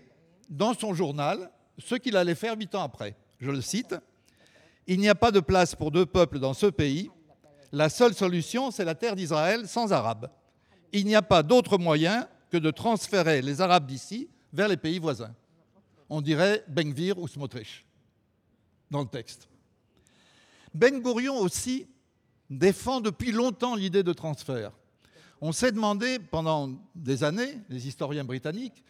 dans son journal ce qu'il allait faire huit ans après. Je le cite, Il n'y a pas de place pour deux peuples dans ce pays. La seule solution, c'est la terre d'Israël sans Arabes. Il n'y a pas d'autre moyen que de transférer les Arabes d'ici vers les pays voisins. On dirait Ben-Gvir ou Smotrich dans le texte. Ben Gurion aussi défend depuis longtemps l'idée de transfert. On s'est demandé pendant des années, les historiens britanniques,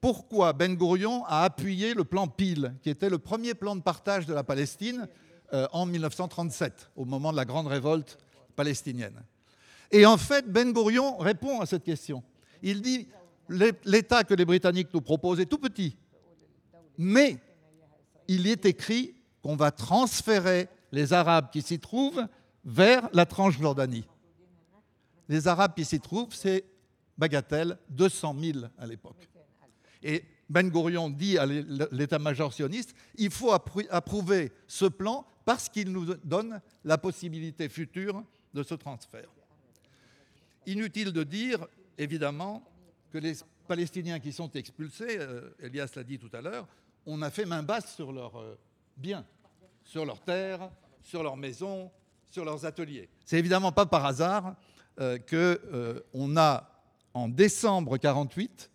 pourquoi Ben Gurion a appuyé le plan Peel, qui était le premier plan de partage de la Palestine euh, en 1937, au moment de la grande révolte palestinienne. Et en fait, Ben Gurion répond à cette question. Il dit l'État que les Britanniques nous proposent est tout petit, mais il y est écrit qu'on va transférer les Arabes qui s'y trouvent vers la Transjordanie. Les Arabes qui s'y trouvent, c'est bagatelle 200 000 à l'époque. Et Ben Gurion dit à l'état-major sioniste il faut approuver ce plan parce qu'il nous donne la possibilité future de ce transfert. Inutile de dire, évidemment, que les Palestiniens qui sont expulsés, euh, Elias l'a dit tout à l'heure, on a fait main basse sur leurs euh, biens, sur leurs terres, sur leurs maisons, sur leurs ateliers. C'est évidemment pas par hasard euh, qu'on a, en décembre 48,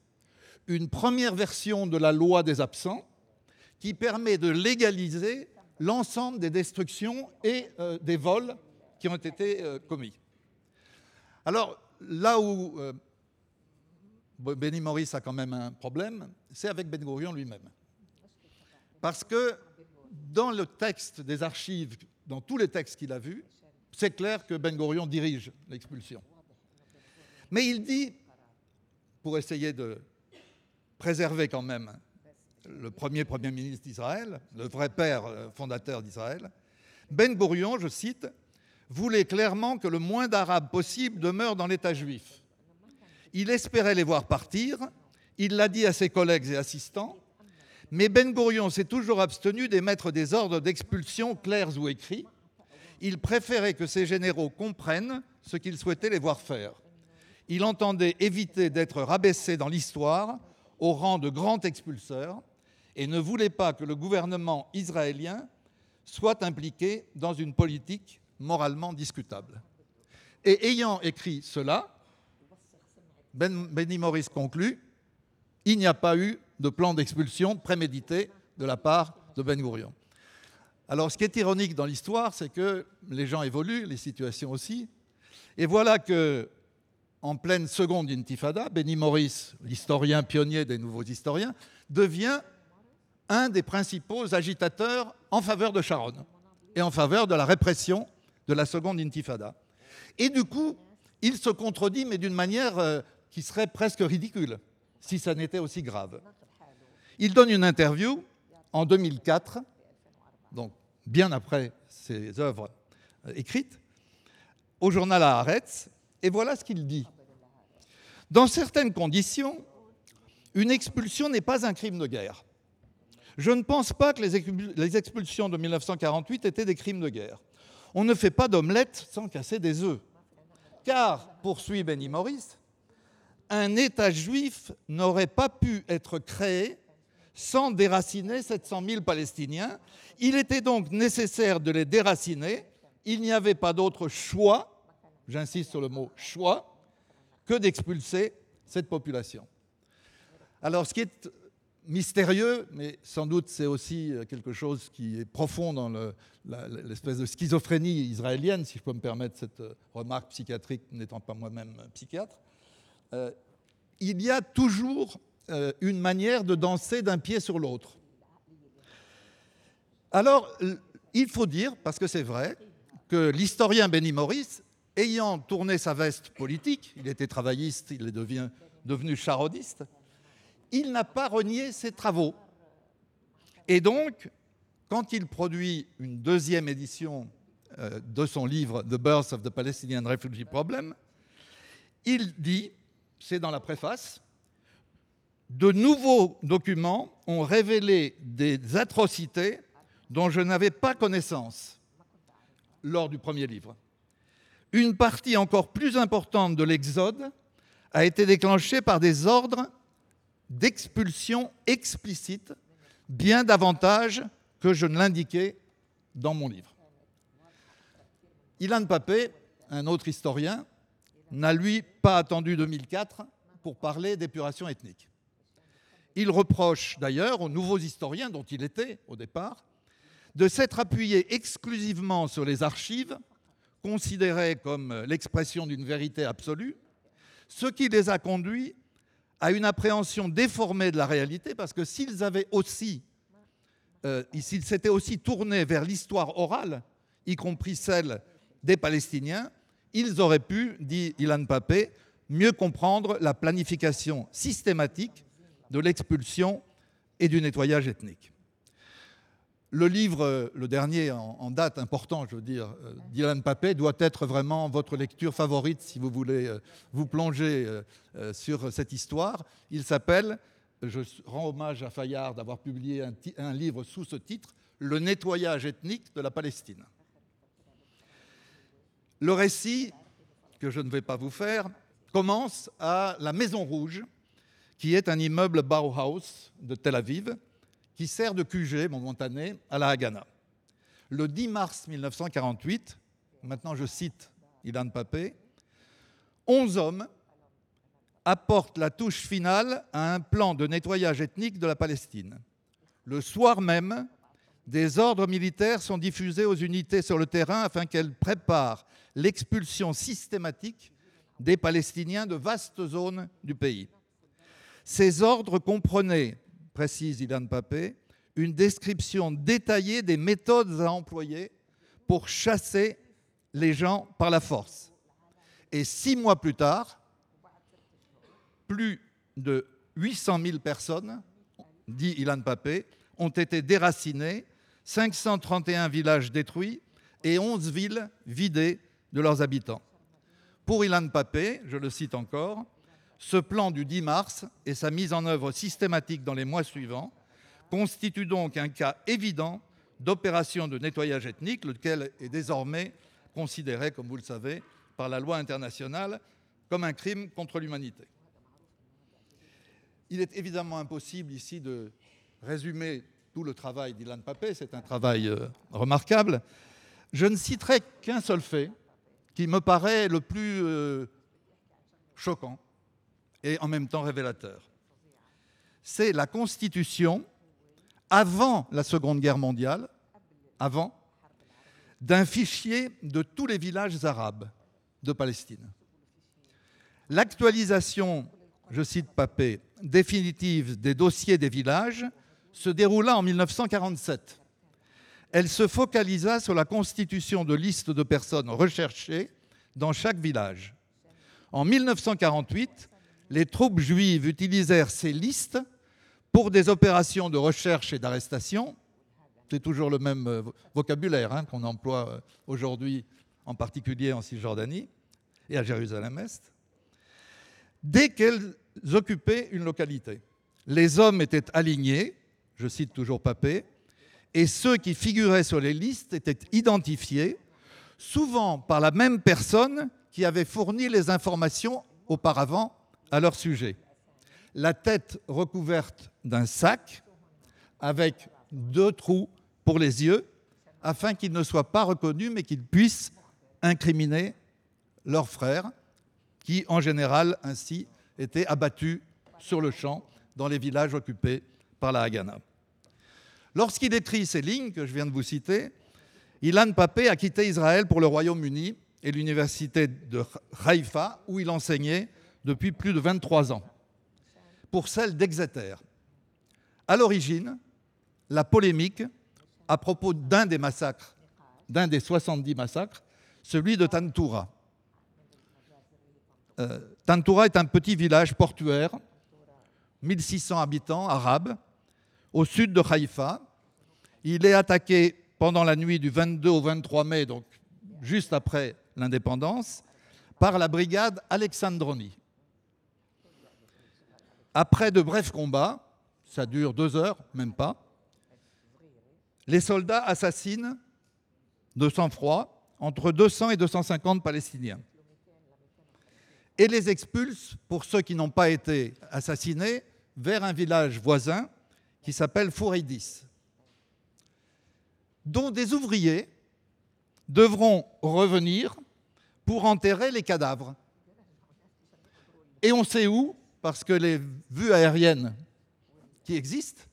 une première version de la loi des absents qui permet de légaliser l'ensemble des destructions et euh, des vols qui ont été euh, commis. Alors, là où euh, Benny Morris a quand même un problème, c'est avec Ben Gurion lui-même. Parce que dans le texte des archives, dans tous les textes qu'il a vus, c'est clair que Ben Gurion dirige l'expulsion. Mais il dit, pour essayer de préserver quand même le premier Premier ministre d'Israël, le vrai père euh, fondateur d'Israël, Ben Gurion, je cite, voulait clairement que le moins d'Arabes possible demeurent dans l'État juif. Il espérait les voir partir, il l'a dit à ses collègues et assistants, mais Ben Gurion s'est toujours abstenu d'émettre des ordres d'expulsion clairs ou écrits. Il préférait que ses généraux comprennent ce qu'il souhaitait les voir faire. Il entendait éviter d'être rabaissé dans l'histoire au rang de grand expulseur et ne voulait pas que le gouvernement israélien soit impliqué dans une politique moralement discutable. Et ayant écrit cela, ben, Benny Morris conclut il n'y a pas eu de plan d'expulsion prémédité de la part de Ben Gurion. Alors, ce qui est ironique dans l'histoire, c'est que les gens évoluent, les situations aussi. Et voilà que, en pleine seconde intifada, Benny Morris, l'historien pionnier des nouveaux historiens, devient un des principaux agitateurs en faveur de Sharon et en faveur de la répression de la seconde intifada. Et du coup, il se contredit, mais d'une manière euh, qui serait presque ridicule, si ça n'était aussi grave. Il donne une interview en 2004, donc bien après ses œuvres euh, écrites, au journal Haaretz, et voilà ce qu'il dit. Dans certaines conditions, une expulsion n'est pas un crime de guerre. Je ne pense pas que les expulsions de 1948 étaient des crimes de guerre. On ne fait pas d'omelette sans casser des œufs. Car, poursuit Benny Morris, un État juif n'aurait pas pu être créé sans déraciner 700 000 Palestiniens. Il était donc nécessaire de les déraciner. Il n'y avait pas d'autre choix, j'insiste sur le mot choix, que d'expulser cette population. Alors, ce qui est mystérieux, mais sans doute c'est aussi euh, quelque chose qui est profond dans l'espèce de schizophrénie israélienne, si je peux me permettre cette euh, remarque psychiatrique n'étant pas moi-même psychiatre. Euh, il y a toujours une manière de danser d'un pied sur l'autre. Alors, Il faut dire, parce que c'est vrai, que l'historien Benny Morris, ayant tourné sa veste politique, il était travailliste, il est devenu, devenu charodiste, il n'a pas renié ses travaux. Et donc, quand il produit une deuxième édition euh, de son livre The Birth of the Palestinian Refugee Problem, il dit, c'est dans la préface, de nouveaux documents ont révélé des atrocités dont je n'avais pas connaissance lors du premier livre. Une partie encore plus importante de l'Exode a été déclenchée par des ordres d'expulsion explicites, bien davantage que je ne l'indiquais dans mon livre. Ilan Papé, un autre historien, n'a lui pas attendu 2004 pour parler d'épuration ethnique. Il reproche d'ailleurs aux nouveaux historiens dont il était au départ de s'être appuyé exclusivement sur les archives, considérées comme l'expression d'une vérité absolue, ce qui les a conduits à une appréhension déformée de la réalité, parce que s'ils avaient aussi, euh, s'étaient aussi tournés vers l'histoire orale, y compris celle des Palestiniens, ils auraient pu, dit Ilan Papé, mieux comprendre la planification systématique de l'expulsion et du nettoyage ethnique. Le livre, le dernier en, date important, je veux dire, euh, d'Ilan Papé, doit être vraiment votre lecture favorite si vous voulez euh, vous plonger euh, sur cette histoire. Il s'appelle, je rends hommage à Fayard d'avoir publié un, un livre sous ce titre, Le nettoyage ethnique de la Palestine. Le récit, que je ne vais pas vous faire, commence à la Maison Rouge, qui est un immeuble Bauhaus de Tel Aviv, qui sert de QG momentané à la Haganah. Le 10 mars 1948, maintenant je cite Ilan Papé, 11 hommes apportent la touche finale à un plan de nettoyage ethnique de la Palestine. Le soir même, des ordres militaires sont diffusés aux unités sur le terrain afin qu'elles préparent l'expulsion systématique des Palestiniens de vastes zones du pays. Ces ordres comprenaient, précise Ilan Papé, une description détaillée des méthodes à employer pour chasser les gens par la force. Et six mois plus tard, plus de 800 000 personnes, dit Ilan Papé, ont été déracinées, 531 villages détruits et 11 villes vidées de leurs habitants. Pour Ilan Papé, je le cite encore, ce plan du 10 mars et sa mise en œuvre systématique dans les mois suivants constituent donc un cas évident d'opération de nettoyage ethnique, lequel est désormais considéré, comme vous le savez, par la loi internationale comme un crime contre l'humanité. Il est évidemment impossible ici de résumer tout le travail d'Ilan Papé, c'est un travail euh, remarquable. Je ne citerai qu'un seul fait qui me paraît le plus euh, choquant et en même temps révélateur. C'est la constitution, avant la Seconde Guerre mondiale, avant, d'un fichier de tous les villages arabes de Palestine. L'actualisation, je cite Papé, définitive des dossiers des villages se déroula en 1947. Elle se focalisa sur la constitution de listes de personnes recherchées dans chaque village. En 1948, les troupes juives utilisèrent ces listes pour des opérations de recherche et d'arrestation. C'est toujours le même euh, vocabulaire hein, qu'on emploie euh, aujourd'hui, en particulier en Cisjordanie et à Jérusalem-Est. Dès qu'elles occupaient une localité, les hommes étaient alignés, je cite toujours Papé, et ceux qui figuraient sur les listes étaient identifiés, souvent par la même personne qui avait fourni les informations auparavant à leur sujet. La tête recouverte d'un sac avec deux trous pour les yeux afin qu'ils ne soient pas reconnus mais qu'ils puissent incriminer leurs frères qui en général ainsi étaient abattus sur le champ dans les villages occupés par la Haganah. Lorsqu'il écrit ces lignes que je viens de vous citer, Ilan Papé a quitté Israël pour le Royaume-Uni et l'université de Haïfa où il enseignait depuis plus de 23 ans, pour celle d'Exeter. À l'origine, la polémique à propos d'un des massacres, d'un des 70 massacres, celui de Tantoura. Euh, Tantoura est un petit village portuaire, 1600 habitants arabes, au sud de Haïfa. Il est attaqué pendant la nuit du 22 au 23 mai, donc juste après l'indépendance, par la brigade Alexandroni. Après de brefs combats, ça dure deux heures, même pas, les soldats assassinent de sang-froid entre 200 et 250 Palestiniens et les expulsent, pour ceux qui n'ont pas été assassinés, vers un village voisin qui s'appelle Fouridis, dont des ouvriers devront revenir pour enterrer les cadavres. Et on sait où, parce que les vues aériennes qui existent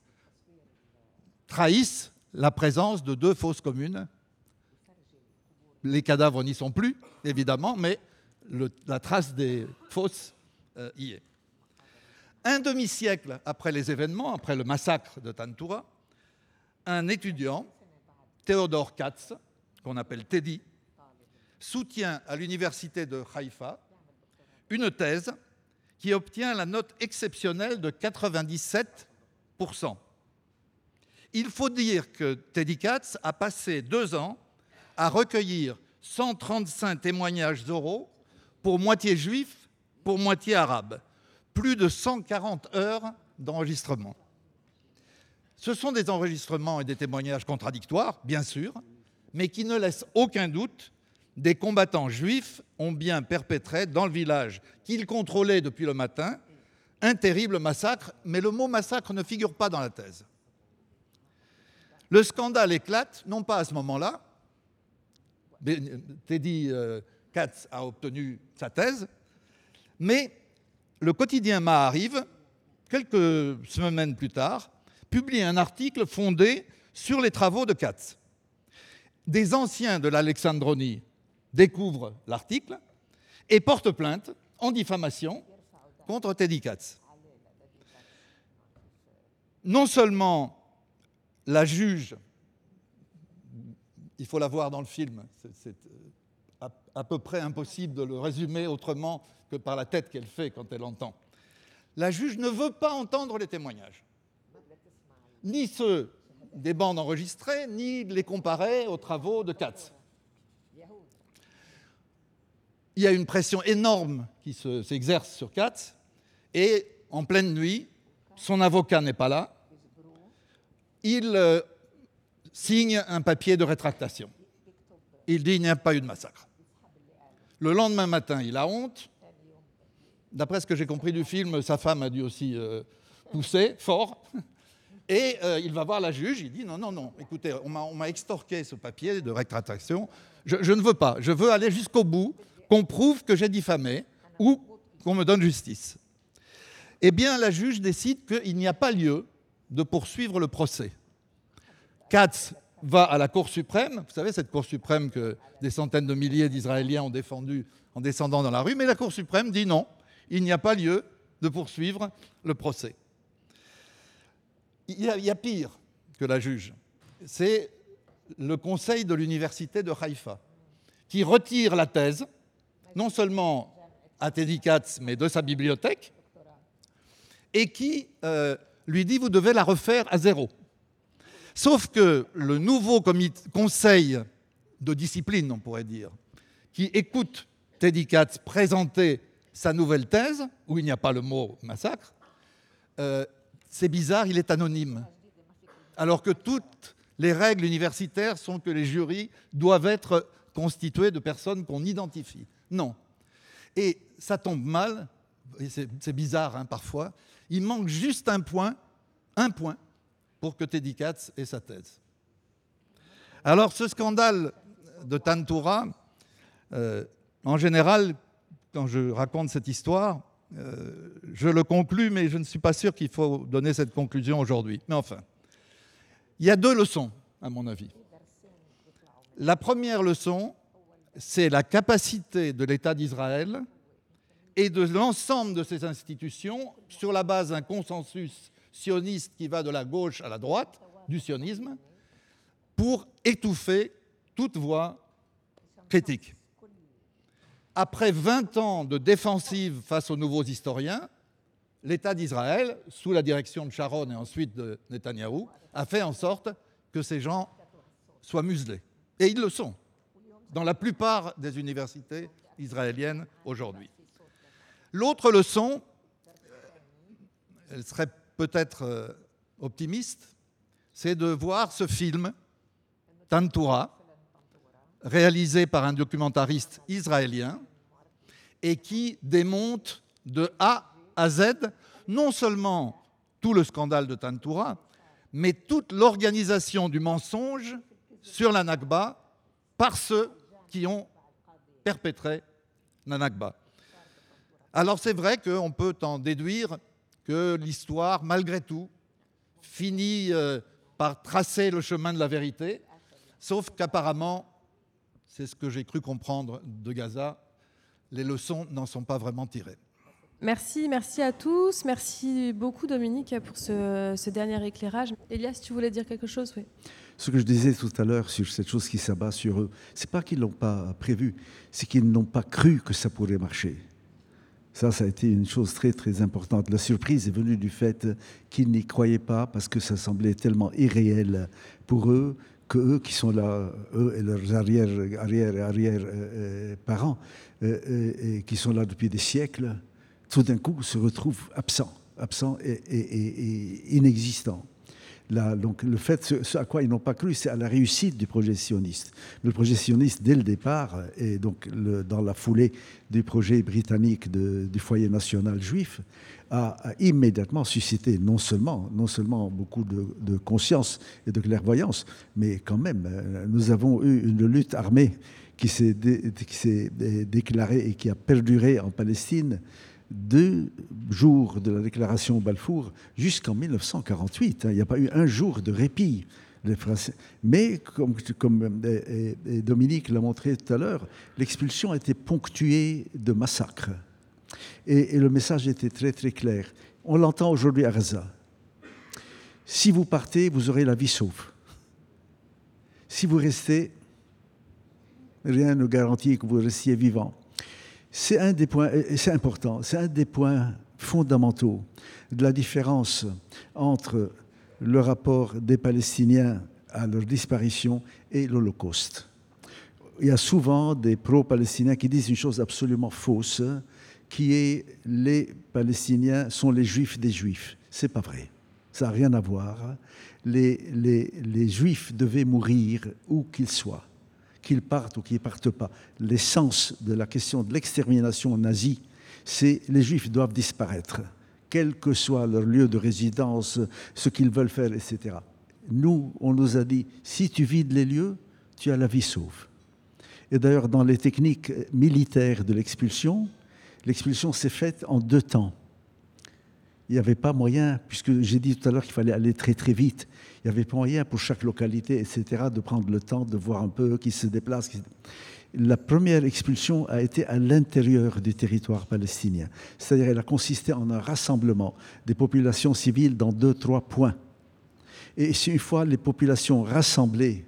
trahissent la présence de deux fosses communes. Les cadavres n'y sont plus, évidemment, mais la trace des fosses euh, y est. Un demi-siècle après les événements, après le massacre de Tantoura, un étudiant, Théodore Katz, qu'on appelle Teddy, soutient à l'université de Haïfa une thèse qui obtient la note exceptionnelle de 97%. Il faut dire que Teddy Katz a passé deux ans à recueillir 135 témoignages oraux pour moitié juifs, pour moitié arabes plus de 140 heures d'enregistrement. Ce sont des enregistrements et des témoignages contradictoires, bien sûr, mais qui ne laissent aucun doute des combattants juifs ont bien perpétré dans le village qu'ils contrôlaient depuis le matin un terrible massacre, mais le mot massacre ne figure pas dans la thèse. Le scandale éclate, non pas à ce moment-là, Teddy euh, Katz a obtenu sa thèse, mais le quotidien arrive quelques semaines plus tard, publie un article fondé sur les travaux de Katz. Des anciens de l'Alexandronie découvrent l'article et portent plainte en diffamation contre Teddy Katz. Non seulement la juge, il faut la voir dans le film, c'est à peu près impossible de le résumer autrement que par la tête qu'elle fait quand elle entend. La juge ne veut pas entendre les témoignages, ni ceux des bandes enregistrées, ni les comparer aux travaux de Katz. Il y a une pression énorme qui s'exerce sur Katz, et en pleine nuit, son avocat n'est pas là, il euh, signe un papier de rétractation. Il dit il n'y a pas eu de massacre. Le lendemain matin, il a honte, D'après ce que j'ai compris du film, sa femme a dû aussi euh, pousser fort. Et euh, il va voir la juge, il dit non, non, non, écoutez, on m'a extorqué ce papier de rétractation, je, je, ne veux pas, je veux aller jusqu'au bout, qu'on prouve que j'ai diffamé ou qu'on me donne justice. Eh bien, la juge décide qu'il n'y a pas lieu de poursuivre le procès. Katz va à la Cour suprême, vous savez, cette Cour suprême que des centaines de milliers d'Israéliens ont défendue en descendant dans la rue, mais la Cour suprême dit non, il n'y a pas lieu de poursuivre le procès. Il y a, pire que la juge. C'est le conseil de l'université de Haïfa qui retire la thèse, non seulement à Teddy Katz, mais de sa bibliothèque, et qui euh, lui dit vous devez la refaire à zéro. Sauf que le nouveau conseil de discipline, on pourrait dire, qui écoute Teddy Katz présenter sa nouvelle thèse, où il n'y a pas le mot massacre, euh, c'est bizarre, il est anonyme. Alors que toutes les règles universitaires sont que les jurys doivent être constitués de personnes qu'on identifie. Non. Et ça tombe mal, c'est bizarre hein, parfois, il manque juste un point, un point, pour que Teddy Katz ait sa thèse. Alors ce scandale de Tantoura, euh, en général, quand je raconte cette histoire, euh, je le conclus, mais je ne suis pas sûr qu'il faut donner cette conclusion aujourd'hui. Mais enfin, il y a deux leçons, à mon avis. La première leçon, c'est la capacité de l'État d'Israël et de l'ensemble de ses institutions, sur la base d'un consensus sioniste qui va de la gauche à la droite, du sionisme, pour étouffer toute voix critique. Après 20 ans de défensive face aux nouveaux historiens, l'État d'Israël, sous la direction de Sharon et ensuite de Netanyahou, a fait en sorte que ces gens soient muselés. Et ils le sont, dans la plupart des universités israéliennes aujourd'hui. L'autre leçon, elle serait peut-être euh, optimiste, c'est de voir ce film, Tantura, réalisé par un documentariste israélien et qui démonte de A à Z non seulement tout le scandale de Tantura, mais toute l'organisation du mensonge sur la Nakba par ceux qui ont perpétré la Nakba. Alors c'est vrai qu'on peut en déduire que l'histoire, malgré tout, finit euh, par tracer le chemin de la vérité, sauf qu'apparemment, c'est ce que j'ai cru comprendre de Gaza, les leçons n'en sont pas vraiment tirées. Merci, merci à tous. Merci beaucoup Dominique pour ce, dernier éclairage. Elias, tu voulais dire quelque chose? Oui. Ce que je disais tout à l'heure sur cette chose qui s'abat sur eux, c'est pas qu'ils l'ont pas prévu, c'est qu'ils n'ont pas cru que ça pourrait marcher. Ça, ça a été une chose très très importante. La surprise est venue du fait qu'ils n'y croyaient pas parce que ça semblait tellement irréel pour eux que eux qui sont là, eux et leurs arrière, arrière, arrière euh, euh, parents, euh, qui sont là depuis des siècles, tout d'un coup se retrouvent absents, absents et, et inexistants donc le fait, ce à quoi ils n'ont pas cru, c'est à la réussite du projet sioniste. Le projet sioniste, dès le départ, et donc dans la foulée du projet britannique du foyer national juif, a, immédiatement suscité non seulement, beaucoup de, conscience et de clairvoyance, mais quand même, euh, nous avons eu une lutte armée qui s'est déclarée et qui a perduré en Palestine deux jours de la déclaration Balfour jusqu'en 1948. Hein. Il n'y a pas eu un jour de répit. Mais comme, comme Dominique l'a montré tout à l'heure, l'expulsion a été ponctuée de massacres. Et, le message était très très clair. On l'entend aujourd'hui à Gaza. Si vous partez, vous aurez la vie sauve. Si vous restez, rien ne garantit que vous restiez vivant. C'est un des points, c'est important, c'est un des points fondamentaux de la différence entre le rapport des Palestiniens à leur disparition et l'Holocauste. Il y a souvent des pro-palestiniens qui disent une chose absolument fausse, qui est les Palestiniens sont les Juifs des Juifs. C'est pas vrai. Ça n'a rien à voir. Les, Juifs devaient mourir où qu'ils soient qu'ils partent ou qu'ils ne partent pas. L'essence de la question de l'extermination nazie, c'est les juifs doivent disparaître, quel que soit leur lieu de résidence, ce qu'ils veulent faire, etc. Nous, on nous a dit, si tu vides les lieux, tu as la vie sauve. Et d'ailleurs, dans les techniques militaires de l'expulsion, l'expulsion s'est faite en deux temps il n'y avait pas moyen, puisque j'ai dit tout à l'heure qu'il fallait aller très très vite, il n'y avait pas moyen pour chaque localité, etc., de prendre le temps de voir un peu qui se déplace. La première expulsion a été à l'intérieur du territoire palestinien, c'est-à-dire elle a consisté en un rassemblement des populations civiles dans deux, trois points. Et c'est une fois les populations rassemblées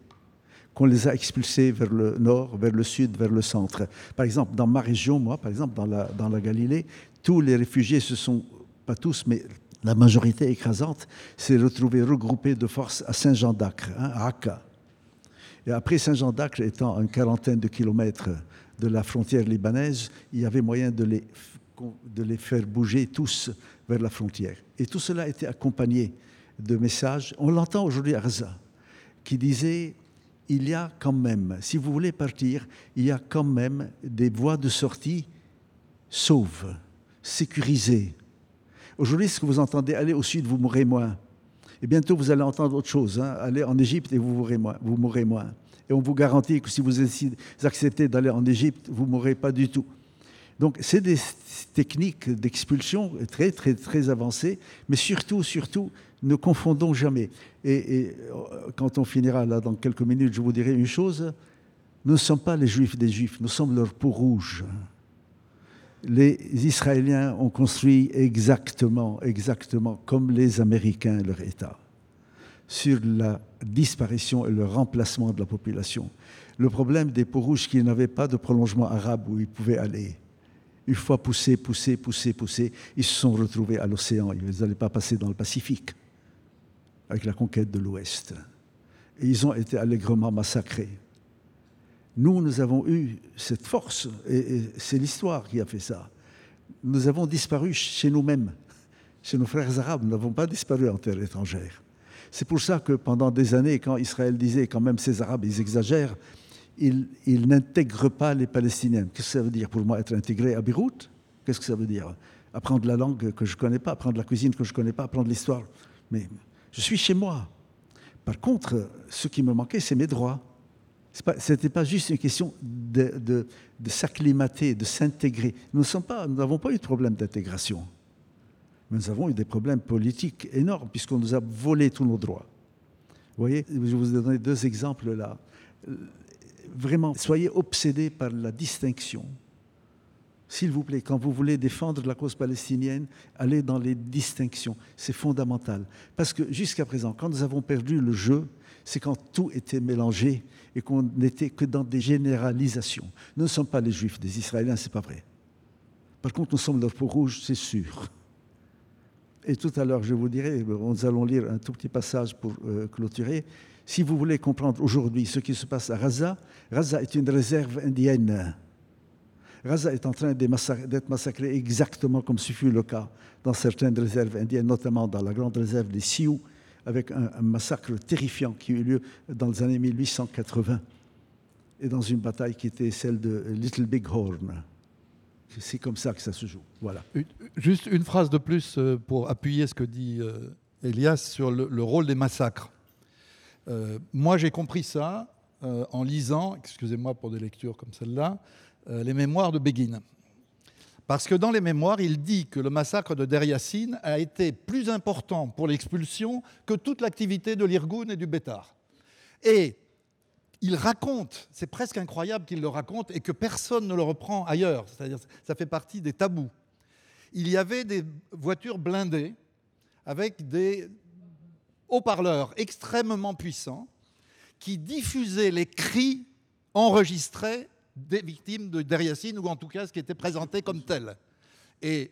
qu'on les a expulsées vers le nord, vers le sud, vers le centre. Par exemple, dans ma région, moi, par exemple, dans la, dans la Galilée, tous les réfugiés se sont pas tous, mais la majorité écrasante, s'est retrouvée regroupée de force à Saint-Jean d'Acre, hein, à Akka. Et après Saint-Jean d'Acre étant à une quarantaine de kilomètres de la frontière libanaise, il y avait moyen de les, de les faire bouger tous vers la frontière. Et tout cela a été accompagné de messages. On l'entend aujourd'hui à Gaza, qui disait il y a quand même, si vous voulez partir, il y a quand même des voies de sortie sauves, sécurisées, Aujourd'hui, ce que vous entendez, aller au sud, vous mourrez moins. Et bientôt, vous allez entendre autre chose. Hein. Allez en Égypte et vous mourrez moins. Et on vous garantit que si vous acceptez d'aller en Égypte, vous ne mourrez pas du tout. Donc, c'est des techniques d'expulsion très, très, très avancées, mais surtout, surtout, ne confondons jamais. Et, euh, quand on finira là dans quelques minutes, je vous dirai une chose nous ne sommes pas les juifs des juifs, nous sommes leur peau rouge les Israéliens ont construit exactement, exactement comme les Américains leur État. sur la disparition et le remplacement de la population. Le problème des peaux rouges, qui n'avaient pas de prolongement arabe où ils pouvaient aller. Une fois poussés, poussés, poussés, poussés, ils se sont retrouvés à l'océan. Ils n'allaient pas passer dans le Pacifique avec la conquête de l'Ouest. Ils ont été allègrement massacrés. Nous, nous avons eu cette force, et, c'est l'histoire qui a fait ça. Nous avons disparu chez nous-mêmes, chez nos frères arabes. Nous n'avons pas disparu en terre étrangère. C'est pour ça que pendant des années, quand Israël disait quand même ces Arabes, ils exagèrent, ils, n'intègrent pas les Palestiniens. Qu'est-ce que ça veut dire pour moi être intégré à Beyrouth? Qu'est-ce que ça veut dire? Apprendre la langue que je ne connais pas, apprendre la cuisine que je ne connais pas, apprendre l'histoire. Mais je suis chez moi. Par contre, ce qui me manquait, c'est mes droits. Ce n'était pas juste une question de, s'acclimater, de s'intégrer. Nous n'avons pas eu de problème d'intégration. Mais nous avons eu des problèmes politiques énormes puisqu'on nous a volé tous nos droits. Vous voyez, je vous ai donné deux exemples là. Vraiment, soyez obsédés par la distinction. S'il vous plaît, quand vous voulez défendre la cause palestinienne, allez dans les distinctions. C'est fondamental. Parce que jusqu'à présent, quand nous avons perdu le jeu, c'est quand tout était mélangé et qu'on n'était que dans des généralisations. Nous ne sommes pas les Juifs des Israéliens, c'est pas vrai. Par contre, nous sommes leur peau rouge, c'est sûr. Et tout à l'heure, je vous dirai, nous allons lire un tout petit passage pour euh, clôturer. Si vous voulez comprendre aujourd'hui ce qui se passe à Gaza, Gaza est une réserve indienne. Gaza est en train d'être massacré exactement comme ce fut le cas dans certaines réserves indiennes, notamment dans la grande réserve des Sioux, avec un, massacre terrifiant qui a eu lieu dans les années 1880 et dans une bataille qui était celle de Little Big Horn. C'est comme ça que ça se joue. Voilà. Juste une phrase de plus euh, pour appuyer ce que dit euh, Elias sur le, rôle des massacres. Euh, moi, j'ai compris ça en lisant, excusez-moi pour des lectures comme celle-là, les mémoires de Begin. Parce que dans les mémoires, il dit que le massacre de Der a été plus important pour l'expulsion que toute l'activité de l'Irgun et du Bétar. Et il raconte, c'est presque incroyable qu'il le raconte et que personne ne le reprend ailleurs, c'est-à-dire ça fait partie des tabous. Il y avait des voitures blindées avec des haut-parleurs extrêmement puissants qui diffusaient les cris enregistrés des victimes de Deriassine, ou en tout cas ce qui était présenté comme tel. Et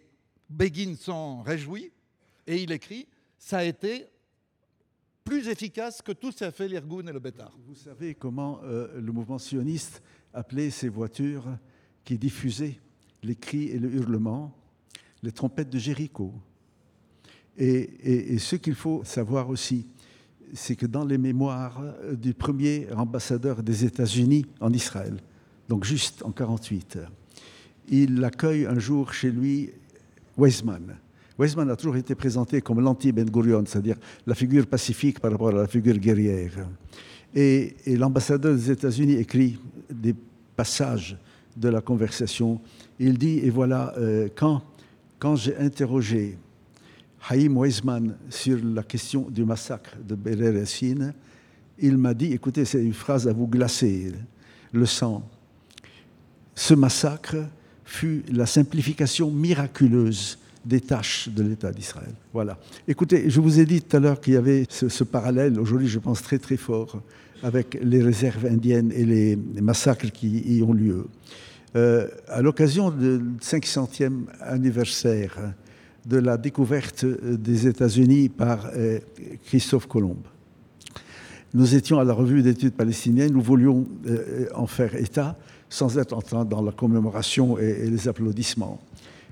Begin s'en réjouit, et il écrit Ça a été plus efficace que tout ce qu'a fait l'Irgun et le Bétar. Vous savez comment euh, le mouvement sioniste appelait ces voitures qui diffusaient les cris et le hurlement les trompettes de Jéricho. et ce qu'il faut savoir aussi, c'est que dans les mémoires du premier ambassadeur des États-Unis en Israël, donc juste en 48. Il accueille un jour chez lui Weizmann. Weizmann a toujours été présenté comme l'anti-Ben Gurion, c'est-à-dire la figure pacifique par rapport à la figure guerrière. Et, l'ambassadeur des États-Unis écrit des passages de la conversation. Il dit, et voilà, euh, quand, j'ai interrogé Haïm Weizmann sur la question du massacre de Berer il m'a dit, écoutez, c'est une phrase à vous glacer le sang ce massacre fut la simplification miraculeuse des tâches de l'État d'Israël. Voilà. Écoutez, je vous ai dit tout à l'heure qu'il y avait ce, parallèle, aujourd'hui je pense très très fort, avec les réserves indiennes et les, massacres qui y ont lieu. Euh, à l'occasion du 500e anniversaire de la découverte des États-Unis par euh, Christophe Colomb, nous étions à la revue d'études palestiniennes, nous voulions euh, en faire état sans être en train dans la commémoration et, les applaudissements.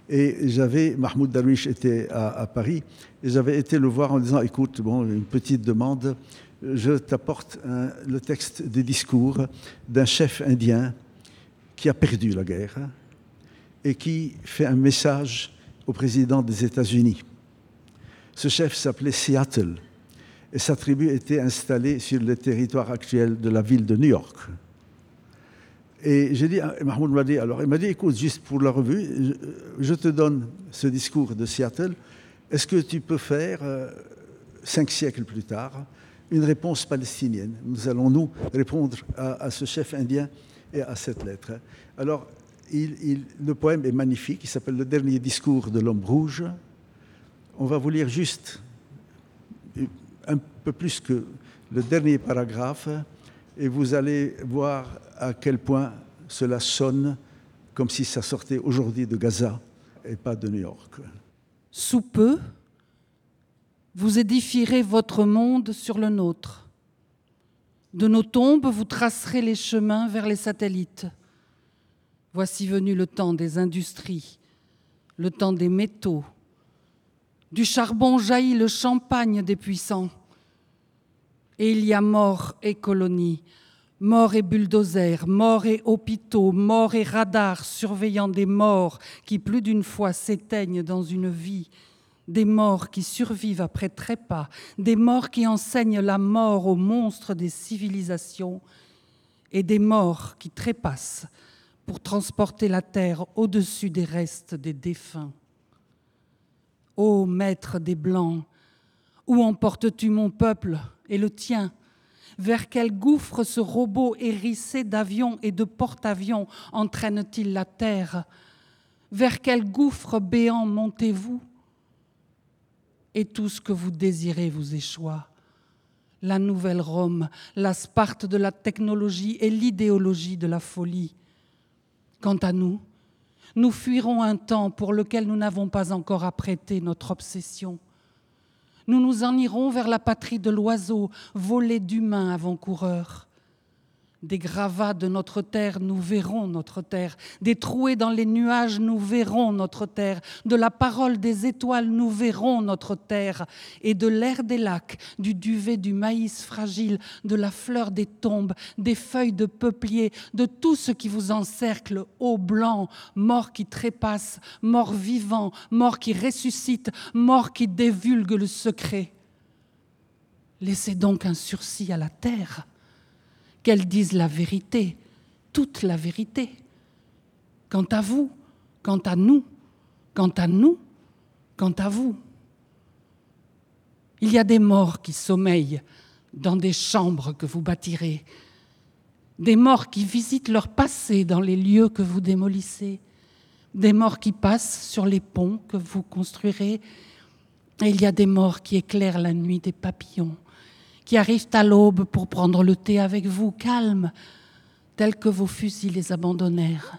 Et j'avais, Mahmoud Darwish était à, Paris, et j'avais été le voir en disant, écoute, bon, une petite demande, je t'apporte le texte des discours d'un chef indien qui a perdu la guerre et qui fait un message au président des États-Unis. Ce chef s'appelait Seattle et sa tribu était installée sur le territoire actuel de la ville de New York. Et j'ai dit, Mahmoud m'a dit, alors il m'a dit, écoute, juste pour la revue, je, te donne ce discours de Seattle. Est-ce que tu peux faire, euh, cinq siècles plus tard, une réponse palestinienne? Nous allons, nous, répondre à, ce chef indien et à cette lettre. Alors, le poème est magnifique, il s'appelle Le dernier discours de l'homme rouge. On va vous lire juste un peu plus que le dernier paragraphe et vous allez voir à quel point cela sonne comme si ça sortait aujourd'hui de Gaza et pas de New York. Sous peu, vous édifierez votre monde sur le nôtre. De nos tombes, vous tracerez les chemins vers les satellites. Voici venu le temps des industries, le temps des métaux. Du charbon jaillit le champagne des puissants. Et il y a mort et colonie, mort et bulldozer, mort et hôpitaux, mort et radars surveillant des morts qui plus d'une fois s'éteignent dans une vie, des morts qui survivent après trépas, des morts qui enseignent la mort aux monstres des civilisations, et des morts qui trépassent pour transporter la terre au-dessus des restes des défunts. Ô maître des Blancs, où emportes-tu mon peuple? Et le tien Vers quel gouffre ce robot hérissé d'avions et de porte-avions entraîne-t-il la terre? Vers quel gouffre béant montez-vous? Et tout ce que vous désirez vous échoua. La nouvelle Rome, la Sparte de la technologie et l'idéologie de la folie. Quant à nous, nous fuirons un temps pour lequel nous n'avons pas encore apprêté notre obsession. Nous nous en irons vers la patrie de l'oiseau, volé d'humains avant-coureurs. Des gravats de notre terre, nous verrons notre terre. Des trouées dans les nuages, nous verrons notre terre. De la parole des étoiles, nous verrons notre terre. Et de l'air des lacs, du duvet du maïs fragile, de la fleur des tombes, des feuilles de peuplier, de tout ce qui vous encercle, ô blanc, mort qui trépasse, mort vivant, mort qui ressuscite, mort qui dévulgue le secret. Laissez donc un sursis à la terre qu'elles disent la vérité, toute la vérité. Quant à vous, quant à nous, quant à nous, quant à vous. Il y a des morts qui sommeillent dans des chambres que vous bâtirez, des morts qui visitent leur passé dans les lieux que vous démolissez, des morts qui passent sur les ponts que vous construirez, et il y a des morts qui éclairent la nuit des papillons qui arrivent à l'aube pour prendre le thé avec vous, calmes, tels que vos fusils les abandonnèrent.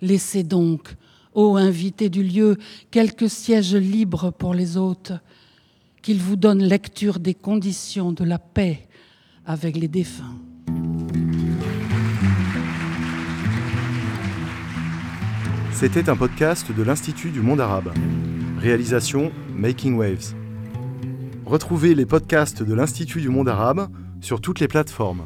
Laissez donc, ô invités du lieu, quelques sièges libres pour les hôtes, qu'ils vous donnent lecture des conditions de la paix avec les défunts. C'était un podcast de l'Institut du monde arabe. Réalisation Making Waves. Retrouvez les podcasts de l'Institut du monde arabe sur toutes les plateformes.